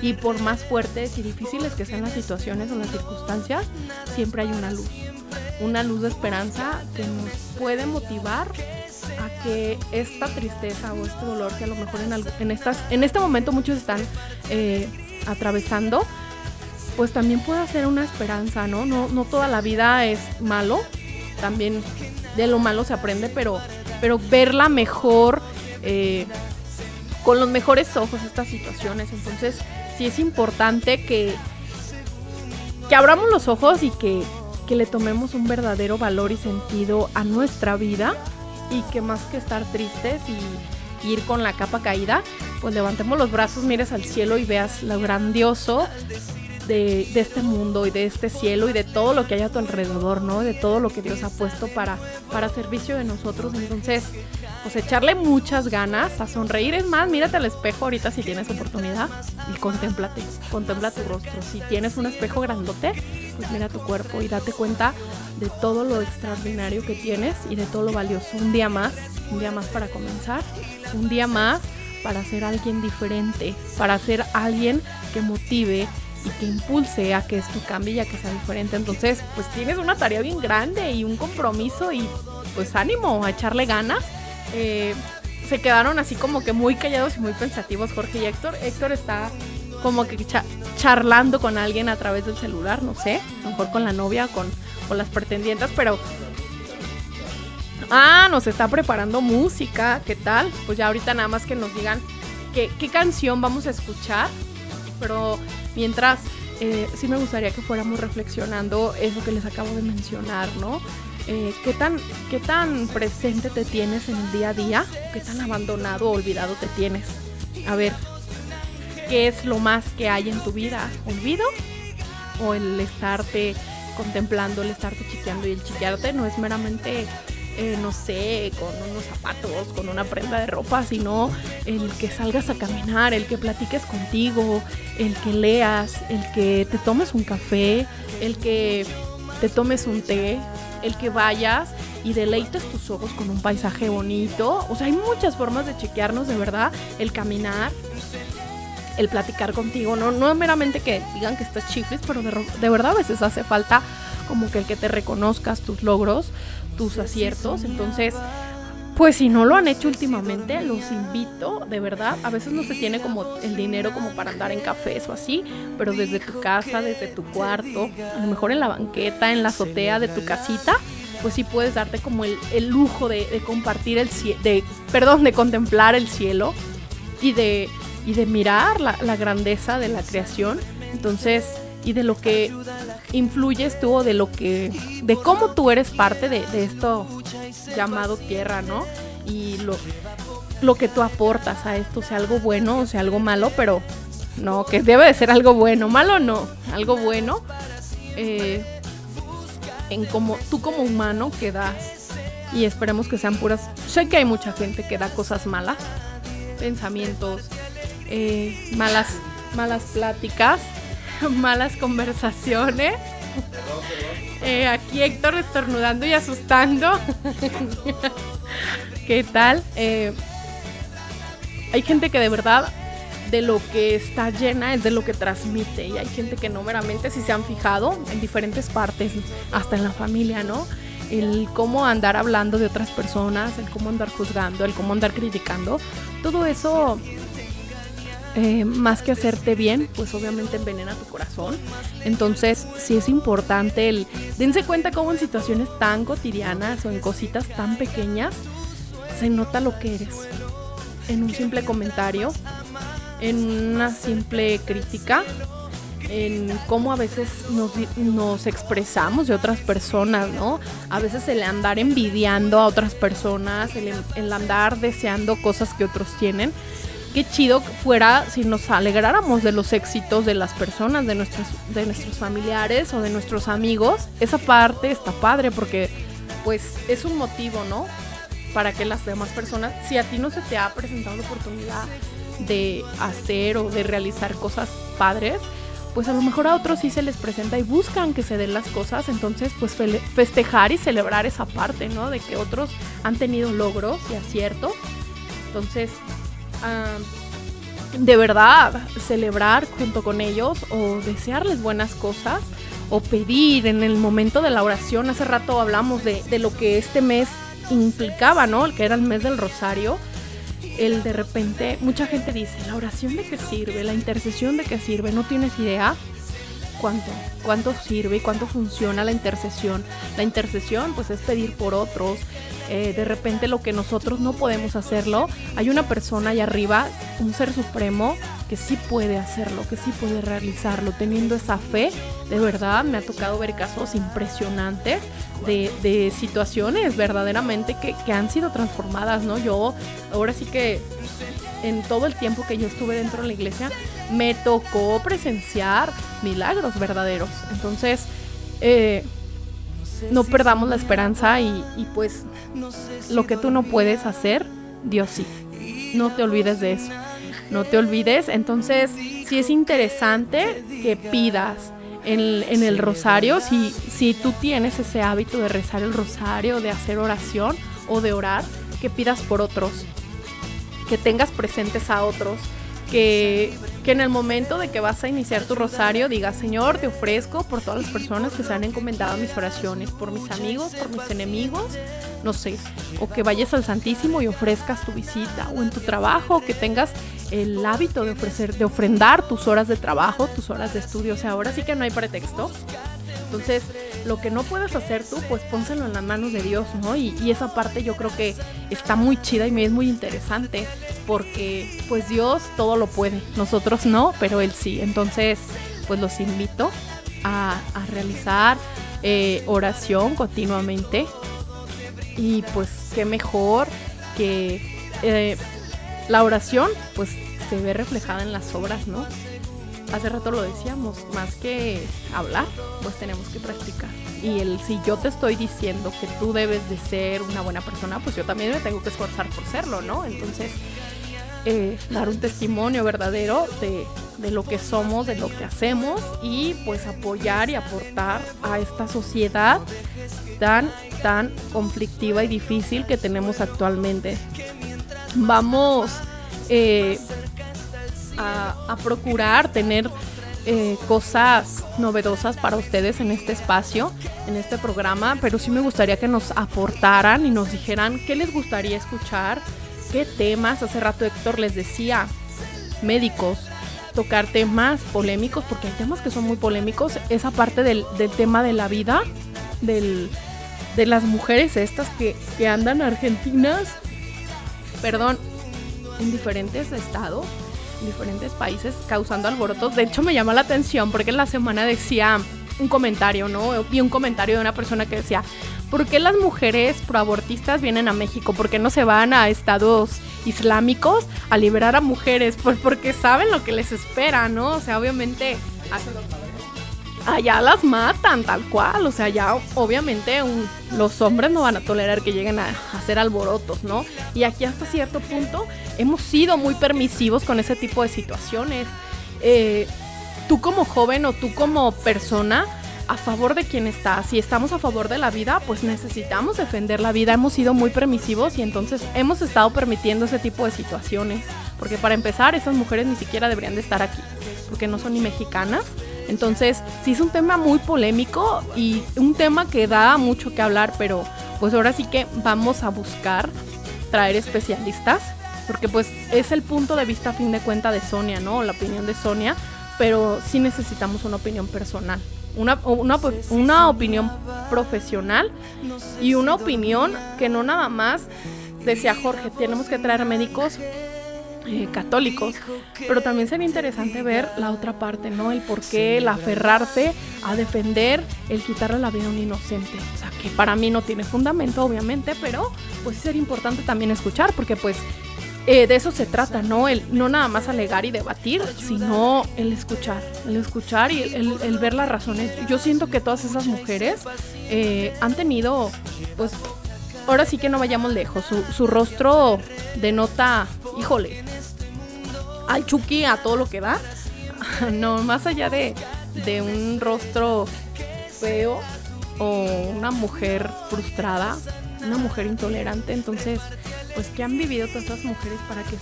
Y por más fuertes y difíciles que sean las situaciones o las circunstancias, siempre hay una luz. Una luz de esperanza que nos puede motivar a que esta tristeza o este dolor que a lo mejor en, en, estas, en este momento muchos están eh, atravesando, pues también pueda ser una esperanza, ¿no? ¿no? No toda la vida es malo, también de lo malo se aprende, pero, pero verla mejor, eh, con los mejores ojos estas situaciones. Entonces, sí es importante que, que abramos los ojos y que, que le tomemos un verdadero valor y sentido a nuestra vida y que más que estar tristes y ir con la capa caída, pues levantemos los brazos, mires al cielo y veas lo grandioso de, este mundo y de este cielo y de todo lo que hay a tu alrededor, ¿no? De todo lo que Dios ha puesto para, para servicio de nosotros. Entonces, pues echarle muchas ganas, a sonreír. Es más, mírate al espejo ahorita si tienes oportunidad y contémplate, contempla tu rostro. Si tienes un espejo grandote, pues mira tu cuerpo y date cuenta de todo lo extraordinario que tienes y de todo lo valioso. Un día más, un día más para comenzar, un día más para ser alguien diferente, para ser alguien que motive y que impulse a que esto cambie y a que sea diferente. Entonces, pues tienes una tarea bien grande y un compromiso y pues ánimo a echarle ganas eh, se quedaron así como que muy callados y muy pensativos Jorge y Héctor. Héctor está como que charlando con alguien a través del celular, no sé, a lo mejor con la novia, con, con las pretendientes, pero... Ah, nos está preparando música, ¿qué tal? Pues ya ahorita nada más que nos digan qué, qué canción vamos a escuchar, pero mientras eh, sí me gustaría que fuéramos reflexionando eso que les acabo de mencionar, ¿no? Eh, ¿qué, tan, ¿qué tan presente te tienes en el día a día? ¿Qué tan abandonado o olvidado te tienes? A ver, ¿qué es lo más que hay en tu vida? ¿Olvido? ¿O el estarte contemplando, el estarte chiqueando y el chiquearte no es meramente, eh, no sé, con unos zapatos, con una prenda de ropa, sino el que salgas a caminar, el que platiques contigo, el que leas, el que te tomes un café, el que te tomes un té, el que vayas y deleites tus ojos con un paisaje bonito. O sea, hay muchas formas de chequearnos, de verdad. El caminar, el platicar contigo, no, no meramente que digan que estás chiflis, pero de, de, verdad a veces hace falta como que el que te reconozcas tus logros, tus aciertos. Entonces, pues si no lo han hecho últimamente, los invito, de verdad. A veces no se tiene como el dinero como para andar en cafés o así, pero desde tu casa, desde tu cuarto, a lo mejor en la banqueta, en la azotea de tu casita, pues sí puedes darte como el, lujo de, compartir el cielo, de, perdón, de contemplar el cielo y de, y de mirar la, grandeza de la creación. Entonces, y de lo que influyes tú o de lo que, de cómo tú eres parte de, de esto llamado tierra, ¿no? Y lo, lo que tú aportas a esto, sea algo bueno o sea algo malo, pero no, que debe de ser algo bueno, malo no, algo bueno, eh, en como tú como humano que das, y esperemos que sean puras, sé que hay mucha gente que da cosas malas, pensamientos, eh, malas, malas pláticas, malas conversaciones, eh, aquí Héctor estornudando y asustando. ¿Qué tal? Eh, hay gente que de verdad de lo que está llena es de lo que transmite y hay gente que no meramente si se han fijado en diferentes partes, hasta en la familia, ¿no? El cómo andar hablando de otras personas, el cómo andar juzgando, el cómo andar criticando, todo eso eh, más que hacerte bien, pues obviamente envenena tu corazón. Entonces, sí es importante el dense cuenta cómo en situaciones tan cotidianas o en cositas tan pequeñas se nota lo que eres. En un simple comentario, en una simple crítica, en cómo a veces nos, expresamos de otras personas, ¿no? A veces el andar envidiando a otras personas, el, el andar deseando cosas que otros tienen qué chido fuera si nos alegráramos de los éxitos de las personas, de nuestros, de nuestros familiares o de nuestros amigos. Esa parte está padre porque pues es un motivo, ¿no? Para que las demás personas, si a ti no se te ha presentado la oportunidad de hacer o de realizar cosas padres, pues a lo mejor a otros sí se les presenta y buscan que se den las cosas, entonces pues festejar y celebrar esa parte, ¿no? De que otros han tenido logros y aciertos Entonces, de verdad, celebrar junto con ellos o desearles buenas cosas o pedir en el momento de la oración. Hace rato hablamos de, de lo que este mes implicaba, ¿no? El que era el mes del rosario. El de repente, mucha gente dice, ¿la oración de qué sirve? ¿La intercesión de qué sirve? ¿No tienes idea? ¿Cuánto? ¿Cuánto sirve y cuánto funciona la intercesión? La intercesión, pues es pedir por otros. Eh, de repente lo que nosotros no podemos hacerlo, hay una persona allá arriba, un ser supremo, que sí puede hacerlo, que sí puede realizarlo, teniendo esa fe. De verdad, me ha tocado ver casos impresionantes de, de situaciones verdaderamente que, que han sido transformadas, ¿no? Yo ahora sí que en todo el tiempo que yo estuve dentro de la iglesia, me tocó presenciar milagros verdaderos. Entonces, eh, no perdamos la esperanza y, pues lo que tú no puedes hacer, Dios sí. No te olvides de eso. No te olvides. Entonces, sí es interesante que pidas en, en el rosario, si, si tú tienes ese hábito de rezar el rosario, de hacer oración o de orar, que pidas por otros que tengas presentes a otros, que, que, en el momento de que vas a iniciar tu rosario digas, Señor, te ofrezco por todas las personas que se han encomendado mis oraciones, por mis amigos, por mis enemigos, no sé, o que vayas al Santísimo y ofrezcas tu visita, o en tu trabajo, que tengas el hábito de ofrecer, de ofrendar tus horas de trabajo, tus horas de estudio, o sea, ahora sí que no hay pretexto. Entonces, lo que no puedes hacer tú, pues pónselo en las manos de Dios, ¿no? Y, y, esa parte yo creo que está muy chida y me es muy interesante, porque pues Dios todo lo puede, nosotros no, pero Él sí. Entonces, pues los invito a, a realizar eh, oración continuamente. Y pues qué mejor que eh, la oración, pues se ve reflejada en las obras, ¿no? Hace rato lo decíamos, más que hablar, pues tenemos que practicar. Y el si yo te estoy diciendo que tú debes de ser una buena persona, pues yo también me tengo que esforzar por serlo, ¿no? Entonces, eh, dar un testimonio verdadero de, de lo que somos, de lo que hacemos y pues apoyar y aportar a esta sociedad tan, tan conflictiva y difícil que tenemos actualmente. Vamos eh, a, procurar tener eh, cosas novedosas para ustedes en este espacio, en este programa, pero sí me gustaría que nos aportaran y nos dijeran qué les gustaría escuchar, qué temas. Hace rato Héctor les decía, médicos, tocar temas polémicos, porque hay temas que son muy polémicos. Esa parte del, del tema de la vida, del, de las mujeres estas que, que andan argentinas, perdón, en diferentes estados diferentes países causando alborotos. De hecho, me llama la atención porque en la semana decía un comentario, ¿no? Vi un comentario de una persona que decía, ¿por qué las mujeres proabortistas vienen a México? ¿Por qué no se van a estados islámicos a liberar a mujeres? Pues porque saben lo que les espera, ¿no? O sea, obviamente allá las matan tal cual, o sea, ya obviamente los hombres no van a tolerar que lleguen a, hacer alborotos, ¿no? Y aquí hasta cierto punto hemos sido muy permisivos con ese tipo de situaciones. Eh, tú como joven o tú como persona, a favor de quién está. Si estamos a favor de la vida, pues necesitamos defender la vida. Hemos sido muy permisivos y entonces hemos estado permitiendo ese tipo de situaciones. Porque para empezar, esas mujeres ni siquiera deberían de estar aquí, porque no son ni mexicanas. Entonces, sí es un tema muy polémico y un tema que da mucho que hablar, pero pues ahora sí que vamos a buscar traer especialistas, porque pues es el punto de vista a fin de cuenta de Sonia, ¿no? La opinión de Sonia, pero sí necesitamos una opinión personal. Una, una, una opinión profesional y una opinión que no nada más decía Jorge, tenemos que traer médicos eh, católicos, pero también sería interesante ver la otra parte, ¿no? El por qué, el aferrarse a defender el quitarle la vida a un inocente. O sea, que para mí no tiene fundamento, obviamente, pero pues sería importante también escuchar, porque pues eh, de eso se trata, ¿no? El no nada más alegar y debatir, sino el escuchar, el escuchar y el, el ver las razones. Yo siento que todas esas mujeres eh, han tenido, pues, ahora sí que no vayamos lejos, su, rostro denota, híjole, al Chucky a todo lo que da. No, más allá de, de un rostro feo o una mujer frustrada, una mujer intolerante, entonces pues qué han vivido todas mujeres para que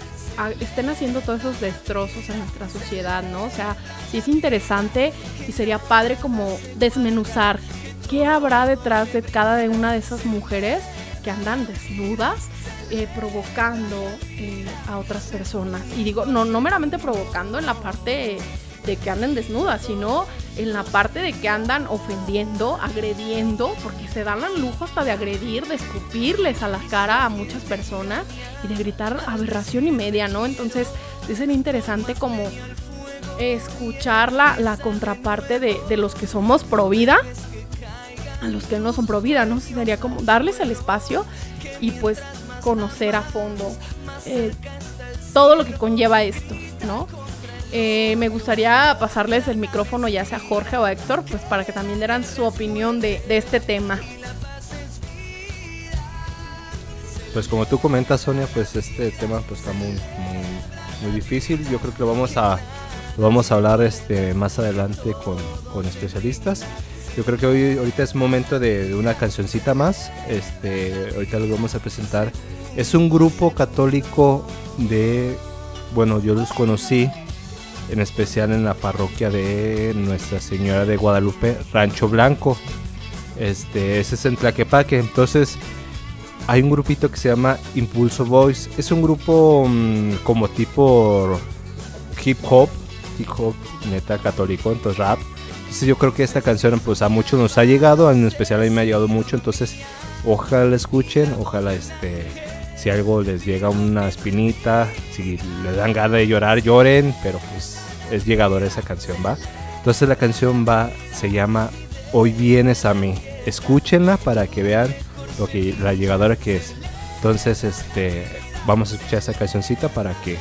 estén haciendo todos esos destrozos en nuestra sociedad, ¿no? O sea, sí es interesante y sería padre como desmenuzar qué habrá detrás de cada una de esas mujeres que andan desnudas eh, provocando eh, a otras personas. Y digo, no, no meramente provocando en la parte de que anden desnudas, sino en la parte de que andan ofendiendo, agrediendo, porque se dan el lujo hasta de agredir, de escupirles a la cara a muchas personas y de gritar aberración y media, ¿no? Entonces, es interesante como escuchar la, la contraparte de, de los que somos pro vida a los que no son pro vida, ¿no? Sería como darles el espacio y pues conocer a fondo eh, todo lo que conlleva esto, ¿no? Eh, me gustaría pasarles el micrófono ya sea a Jorge o a Héctor, pues para que también dieran su opinión de, este tema. Pues como tú comentas, Sonia, pues este tema pues está muy, muy, muy difícil. Yo creo que lo vamos a, lo vamos a hablar este, más adelante con, con especialistas. Yo creo que hoy ahorita es momento de, una cancioncita más. Este, ahorita lo vamos a presentar. Es un grupo católico de, bueno, yo los conocí en especial en la parroquia de Nuestra Señora de Guadalupe, Rancho Blanco. Este, ese es en Tlaquepaque. Entonces, hay un grupito que se llama Impulso Boys. Es un grupo mm, como tipo hip hop, hip hop neta católico, entonces rap. Entonces yo creo que esta canción pues a muchos nos ha llegado, en especial a mí me ha llegado mucho, entonces ojalá la escuchen, ojalá este si algo les llega una espinita, si le dan ganas de llorar, lloren, pero pues es llegadora esa canción, ¿va? Entonces la canción va, se llama Hoy vienes a mí. Escúchenla para que vean lo que la llegadora que es. Entonces, este, vamos a escuchar esa cancioncita para que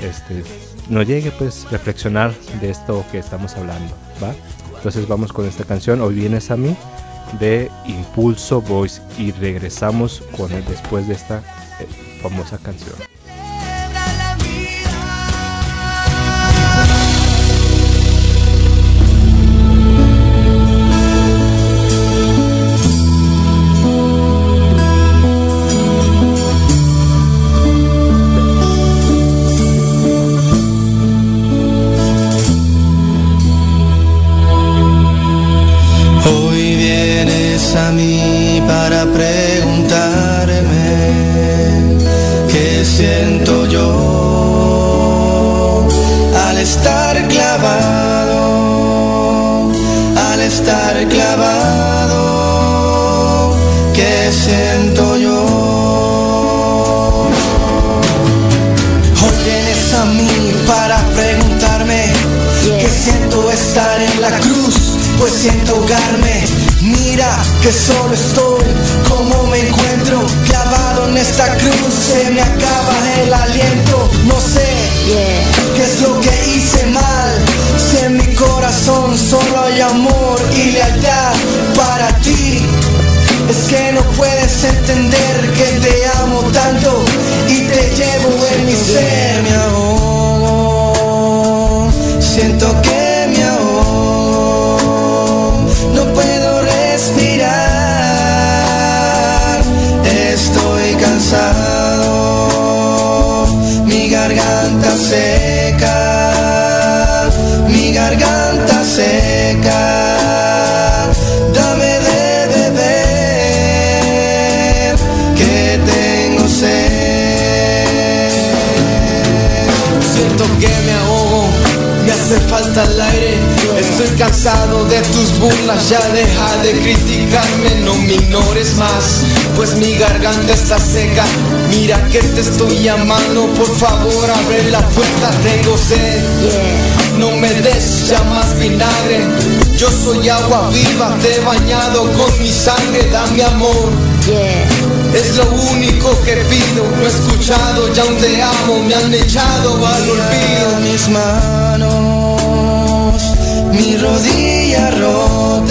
este nos llegue pues reflexionar de esto que estamos hablando, ¿va? Entonces vamos con esta canción Hoy vienes a mí de Impulso Voice y regresamos con él después de esta eh, famosa canción. Garganta Estoy cansado de tus burlas, ya deja de criticarme, no me ignores más, pues mi garganta está seca. Mira que te estoy llamando, por favor abre la puerta, tengo sed. No me des ya más vinagre, yo soy agua viva, te he bañado con mi sangre, dame amor. Es lo único que pido, no he escuchado, ya aún te amo, me han echado al olvido. Mis manos, mis rodillas rotas,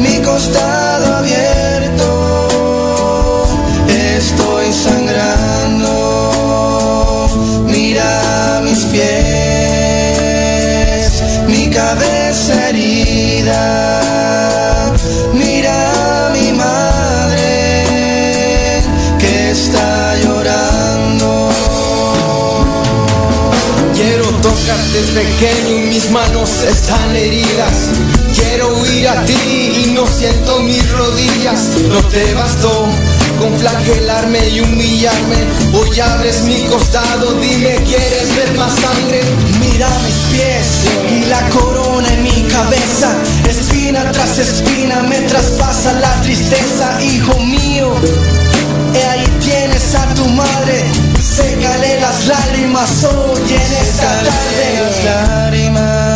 mi costado abierto, estoy sangrando. Mira mis pies, mi cabeza herida. Tocarte pequeño mis manos están heridas. Quiero huir a ti y no siento mis rodillas. No te bastó con flagelarme y humillarme. Hoy abres mi costado, dime, ¿quieres ver más sangre? Mira mis pies y la corona en mi cabeza. Espina tras espina me traspasa la tristeza, hijo mío. Y ahí tienes a tu madre, sécale las lágrimas hoy en esta tarde. las lágrimas,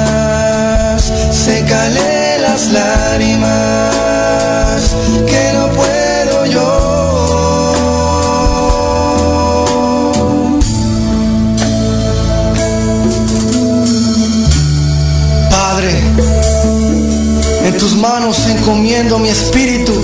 sécale las lágrimas, que no puedo yo. Padre, en tus manos encomiendo mi espíritu.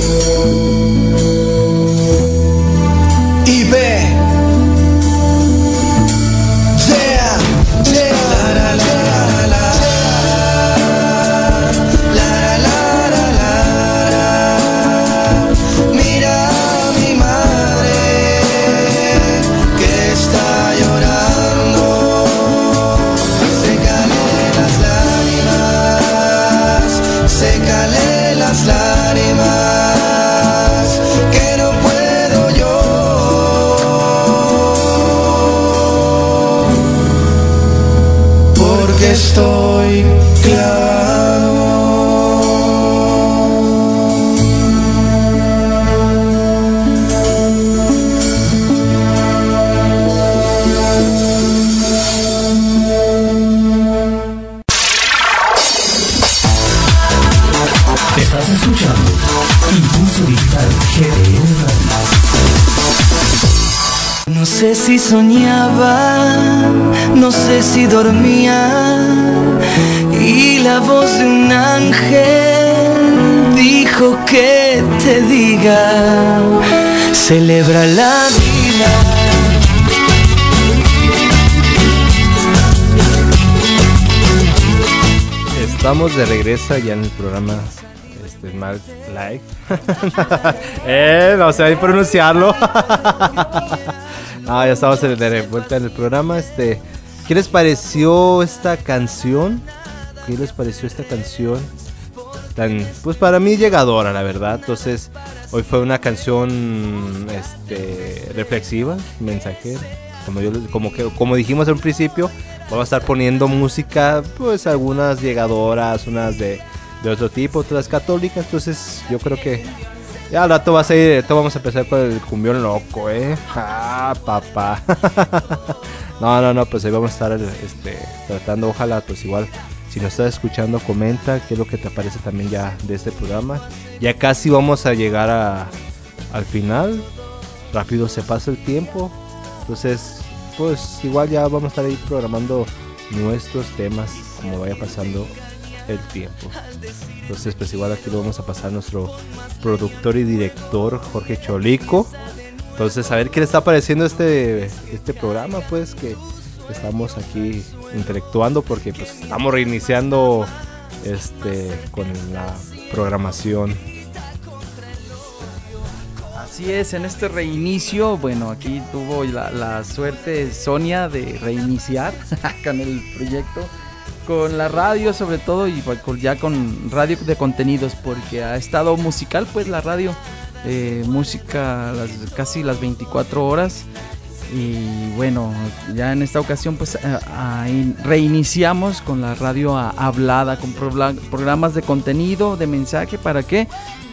Soñaba, no sé si dormía y la voz de un ángel dijo que te diga, celebra la vida. Estamos de regreso ya en el programa este, Smart Live. eh, no sé pronunciarlo. no, ya estamos de de vuelta en el programa. Este, ¿Qué les pareció esta canción? ¿Qué les pareció esta canción? Tan, pues para mí llegadora, la verdad. Entonces, hoy fue una canción este, reflexiva, mensajera. Como, yo, como, que, como dijimos al principio, vamos a estar poniendo música, pues algunas llegadoras, unas de, de otro tipo, otras católicas. Entonces, yo creo que ya al rato va a ser, esto vamos a empezar con el cumbión loco, ¿eh? Ah, papá. no, no, no, pues ahí vamos a estar este, tratando, ojalá, pues igual, si nos estás escuchando, comenta qué es lo que te parece también ya de este programa. Ya casi vamos a llegar a, al final. Rápido se pasa el tiempo. Entonces, pues igual ya vamos a estar ahí programando nuestros temas como vaya pasando el tiempo. Entonces, pues igual aquí lo vamos a pasar a nuestro productor y director Jorge Cholico. Entonces, a ver qué le está pareciendo este, este programa, pues que estamos aquí intelectuando porque pues estamos reiniciando este con la programación. Así es, en este reinicio, bueno, aquí tuvo la, la suerte Sonia de reiniciar con el proyecto, con la radio sobre todo y pues, ya con radio de contenidos, porque ha estado musical, pues la radio, eh, música las, casi las 24 horas. Y bueno, ya en esta ocasión pues eh, reiniciamos con la radio hablada, con programas de contenido, de mensaje, para que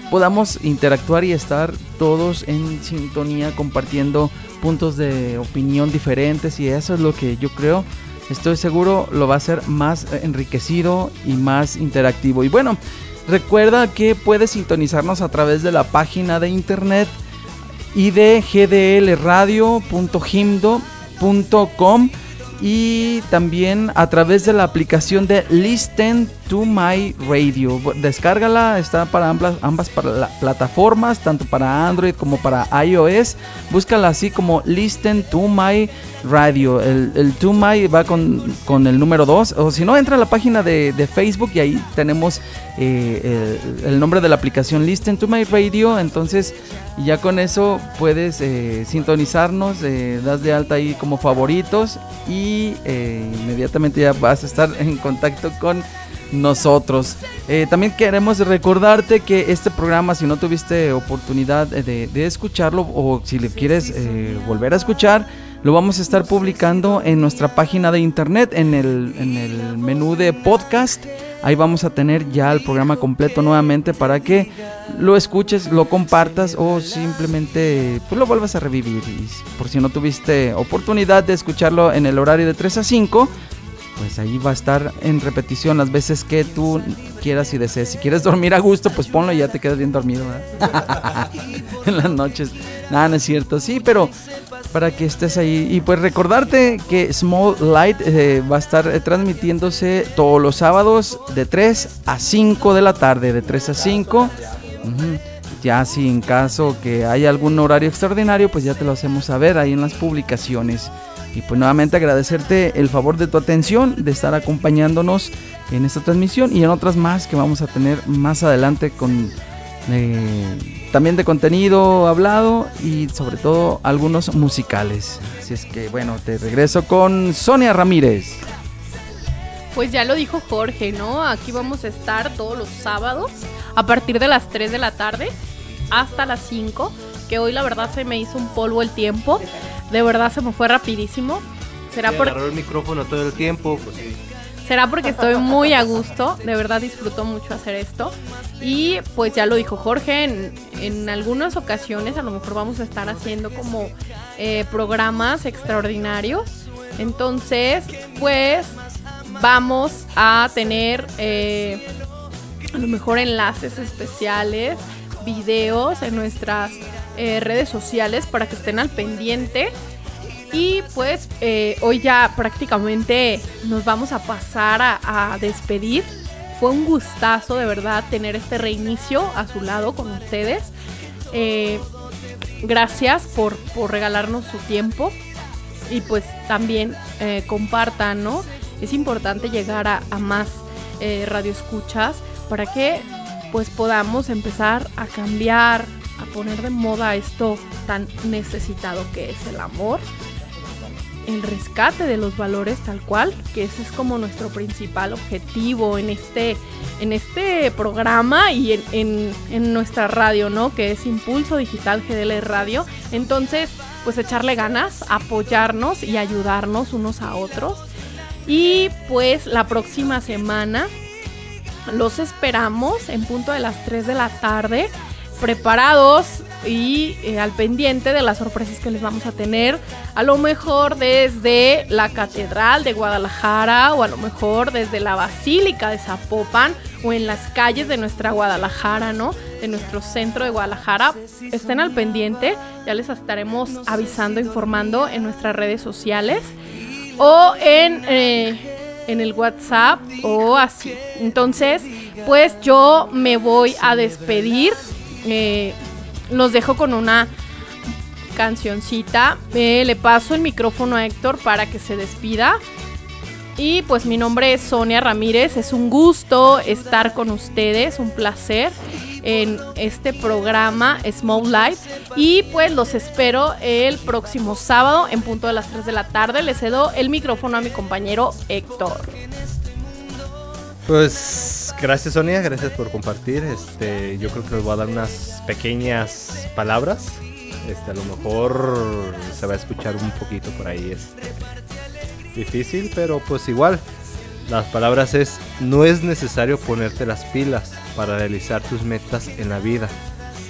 podamos interactuar y estar todos en sintonía compartiendo puntos de opinión diferentes y eso es lo que yo creo, estoy seguro lo va a hacer más enriquecido y más interactivo. Y bueno, recuerda que puedes sintonizarnos a través de la página de internet y y también a través de la aplicación de Listen to My Radio. Descárgala, está para ambas, plataformas, tanto para Android como para iOS. Búscala así como Listen to My Radio. El, el to My va con, con el número 2. O si no, entra a la página de, de Facebook y ahí tenemos eh, el, el nombre de la aplicación Listen to My Radio. Entonces, ya con eso puedes eh, sintonizarnos, eh, das de alta ahí como favoritos y inmediatamente ya vas a estar en contacto con nosotros. También queremos recordarte que este programa, si no tuviste oportunidad de, de escucharlo o si le quieres volver a escuchar, lo vamos a estar publicando en nuestra página de internet, en el, en el menú de podcast. Ahí vamos a tener ya el programa completo nuevamente para que lo escuches, lo compartas o simplemente pues, lo vuelvas a revivir. Y por si no tuviste oportunidad de escucharlo en el horario de 3 a 5, pues ahí va a estar en repetición las veces que tú quieras y desees. Si quieres dormir a gusto, pues ponlo y ya te quedas bien dormido ¿verdad? en las noches. Nada, no es cierto. Sí, pero para que estés ahí. Y pues recordarte que Small Light eh, va a estar eh, transmitiéndose todos los sábados de 3 a 5 de la tarde. De 3 a 5. Ujú. Ya si en caso que haya algún horario extraordinario, pues ya te lo hacemos saber ahí en las publicaciones. Y pues nuevamente agradecerte el favor de tu atención, de estar acompañándonos en esta transmisión y en otras más que vamos a tener más adelante con eh, también de contenido hablado y sobre todo algunos musicales. Así es que bueno, te regreso con Sonia Ramírez. Pues ya lo dijo Jorge, ¿no? Aquí vamos a estar todos los sábados a partir de las 3 de la tarde hasta las 5, que hoy la verdad se me hizo un polvo el tiempo. De verdad se me fue rapidísimo. Será por agarró el micrófono todo el tiempo, pues sí. Será porque estoy muy a gusto, de verdad disfruto mucho hacer esto. Y pues ya lo dijo Jorge, en, en algunas ocasiones a lo mejor vamos a estar haciendo como eh, programas extraordinarios. Entonces, pues vamos a tener eh, a lo mejor enlaces especiales, videos en nuestras eh, redes sociales para que estén al pendiente. Y pues eh, hoy ya prácticamente nos vamos a pasar a, despedir. Fue un gustazo de verdad tener este reinicio a su lado con ustedes. Eh, gracias por, por regalarnos su tiempo. Y pues también eh, compartan, ¿no? Es importante llegar a, a más radioescuchas para que pues podamos empezar a cambiar, a poner de moda esto tan necesitado que es el amor el rescate de los valores tal cual, que ese es como nuestro principal objetivo en este, en este programa y en, en- en nuestra radio, ¿no? Que es Impulso Digital GDL Radio. Entonces, pues echarle ganas, apoyarnos y ayudarnos unos a otros. Y pues la próxima semana los esperamos en punto de las 3 de la tarde, preparados y eh, al pendiente de las sorpresas que les vamos a tener. A lo mejor desde la Catedral de Guadalajara o a lo mejor desde la Basílica de Zapopan o en las calles de nuestra Guadalajara, ¿no? De nuestro centro de Guadalajara. Estén al pendiente, ya les estaremos avisando, informando en nuestras redes sociales o en, eh, en el WhatsApp o así. Entonces, pues yo me voy a despedir. Eh, los dejo con una cancioncita. Eh, le paso el micrófono a Héctor para que se despida. Y pues mi nombre es Sonia Ramírez. Es un gusto estar con ustedes, un placer en este programa Small Light. Y pues los espero el próximo sábado en punto de las 3 de la tarde. Le cedo el micrófono a mi compañero Héctor. Pues gracias Sonia, gracias por compartir. Este, yo creo que les voy a dar unas pequeñas palabras. Este, a lo mejor se va a escuchar un poquito por ahí este, difícil, pero pues igual. Las palabras es no es necesario ponerte las pilas para realizar tus metas en la vida.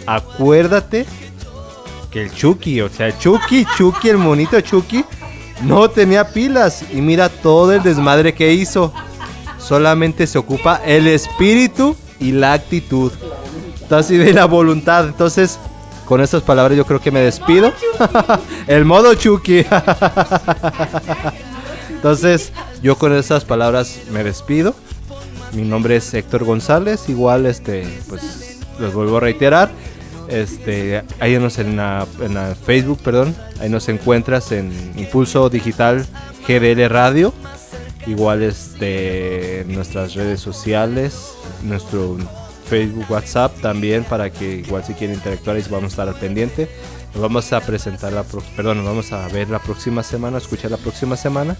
Acuérdate que el Chucky, o sea, Chucky, Chucky, el monito Chucky, no tenía pilas y mira todo el desmadre que hizo solamente se ocupa el espíritu y la actitud. Entonces, de la voluntad. Entonces, con estas palabras yo creo que me despido. el modo Chucky. Entonces, yo con esas palabras me despido. Mi nombre es Héctor González. Igual, este, pues, les vuelvo a reiterar. Este, ahí nos en la, en la Facebook, perdón. Ahí nos encuentras en Impulso Digital GDL Radio. Igual este nuestras redes sociales, nuestro Facebook, WhatsApp también para que igual si quieren interactuar ahí vamos a estar al pendiente. Nos vamos a presentar la perdón, nos vamos a ver la próxima semana, escuchar la próxima semana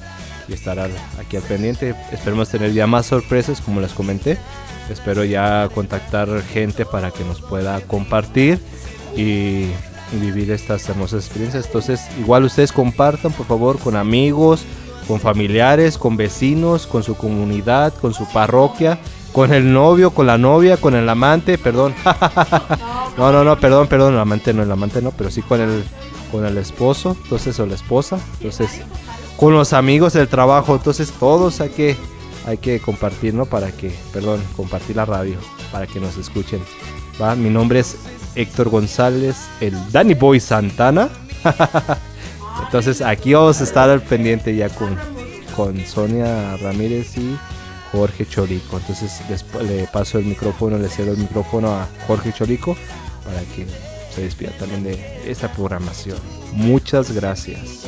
y estar al- aquí al pendiente. Esperemos tener ya más sorpresas, como les comenté. Espero ya contactar gente para que nos pueda compartir y, y vivir estas hermosas experiencias. Entonces, igual ustedes compartan, por favor, con amigos, con familiares, con vecinos, con su comunidad, con su parroquia, con el novio, con la novia, con el amante, perdón. no, no, no, perdón, perdón, el amante no, el amante no, pero sí con el con el esposo, entonces o la esposa, entonces con los amigos del trabajo, entonces todos hay que hay que compartir, ¿no? Para que, perdón, compartir la radio para que nos escuchen. ¿va? Mi nombre es Héctor González, el Danny Boy Santana. Entonces aquí vamos a estar al pendiente ya con, con Sonia Ramírez y Jorge Cholico. Entonces después le paso el micrófono, le cedo el micrófono a Jorge Cholico para que se despida también de esta programación. Muchas gracias.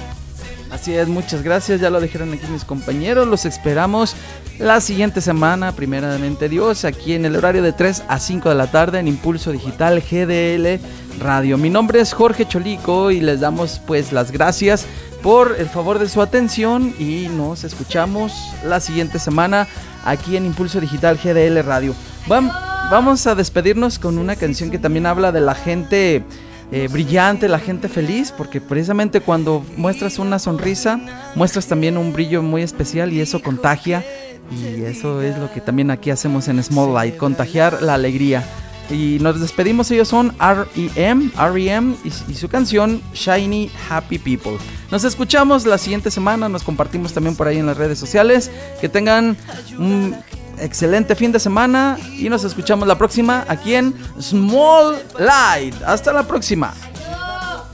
Así es, muchas gracias. Ya lo dijeron aquí mis compañeros. Los esperamos la siguiente semana, primeramente Dios, aquí en el horario de 3 a 5 de la tarde en Impulso Digital GDL Radio. Mi nombre es Jorge Cholico y les damos pues las gracias por el favor de su atención y nos escuchamos la siguiente semana aquí en Impulso Digital GDL Radio. Vam- vamos a despedirnos con una canción que también habla de la gente eh, brillante, la gente feliz, porque precisamente cuando muestras una sonrisa, muestras también un brillo muy especial y eso contagia. Y eso es lo que también aquí hacemos en Small Light, contagiar la alegría. Y nos despedimos, ellos son REM, REM y, y su canción Shiny Happy People. Nos escuchamos la siguiente semana, nos compartimos también por ahí en las redes sociales. Que tengan un excelente fin de semana y nos escuchamos la próxima aquí en Small Light. Hasta la próxima.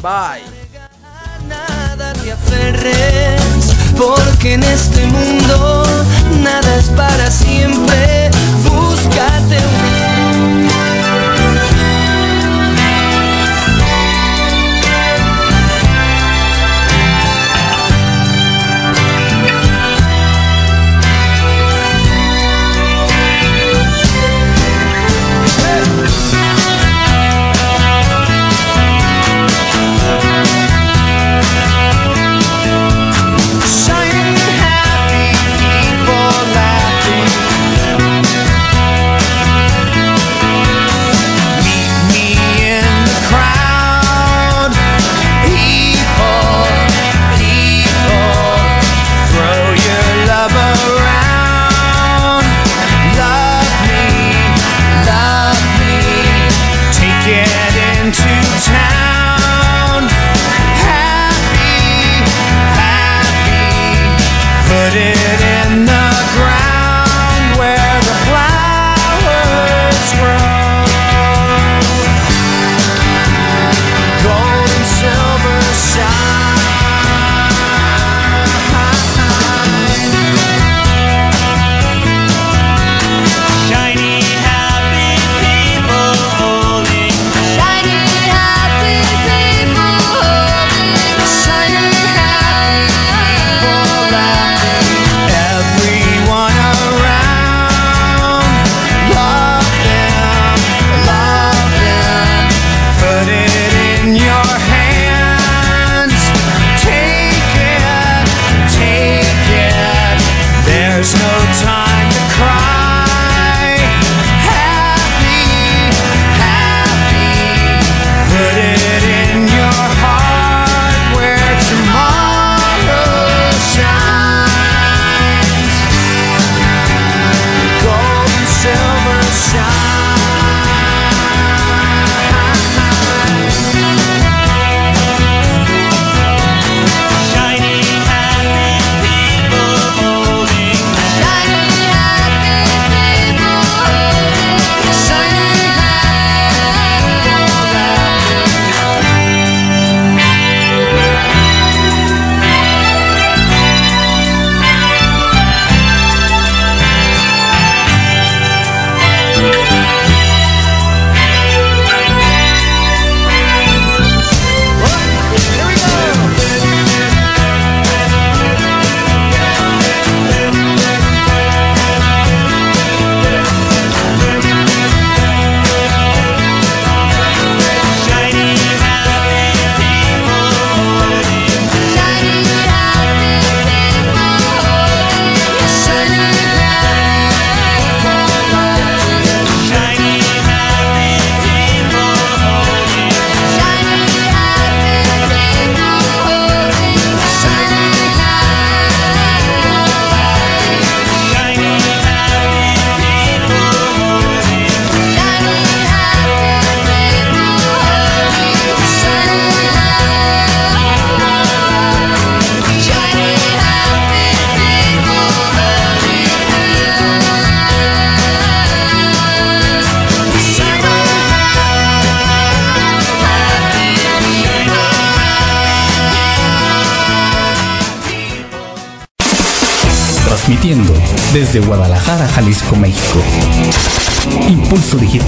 Bye. nada te aferres, porque en este mundo nada es para siempre. Búscate un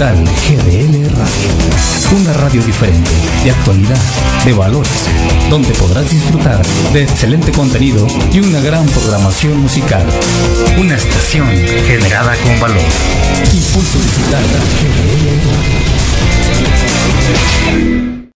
GDL Radio. Una radio diferente, de actualidad, de valores, donde podrás disfrutar de excelente contenido y una gran programación musical. Una estación generada con valor. Impulso Digital GDL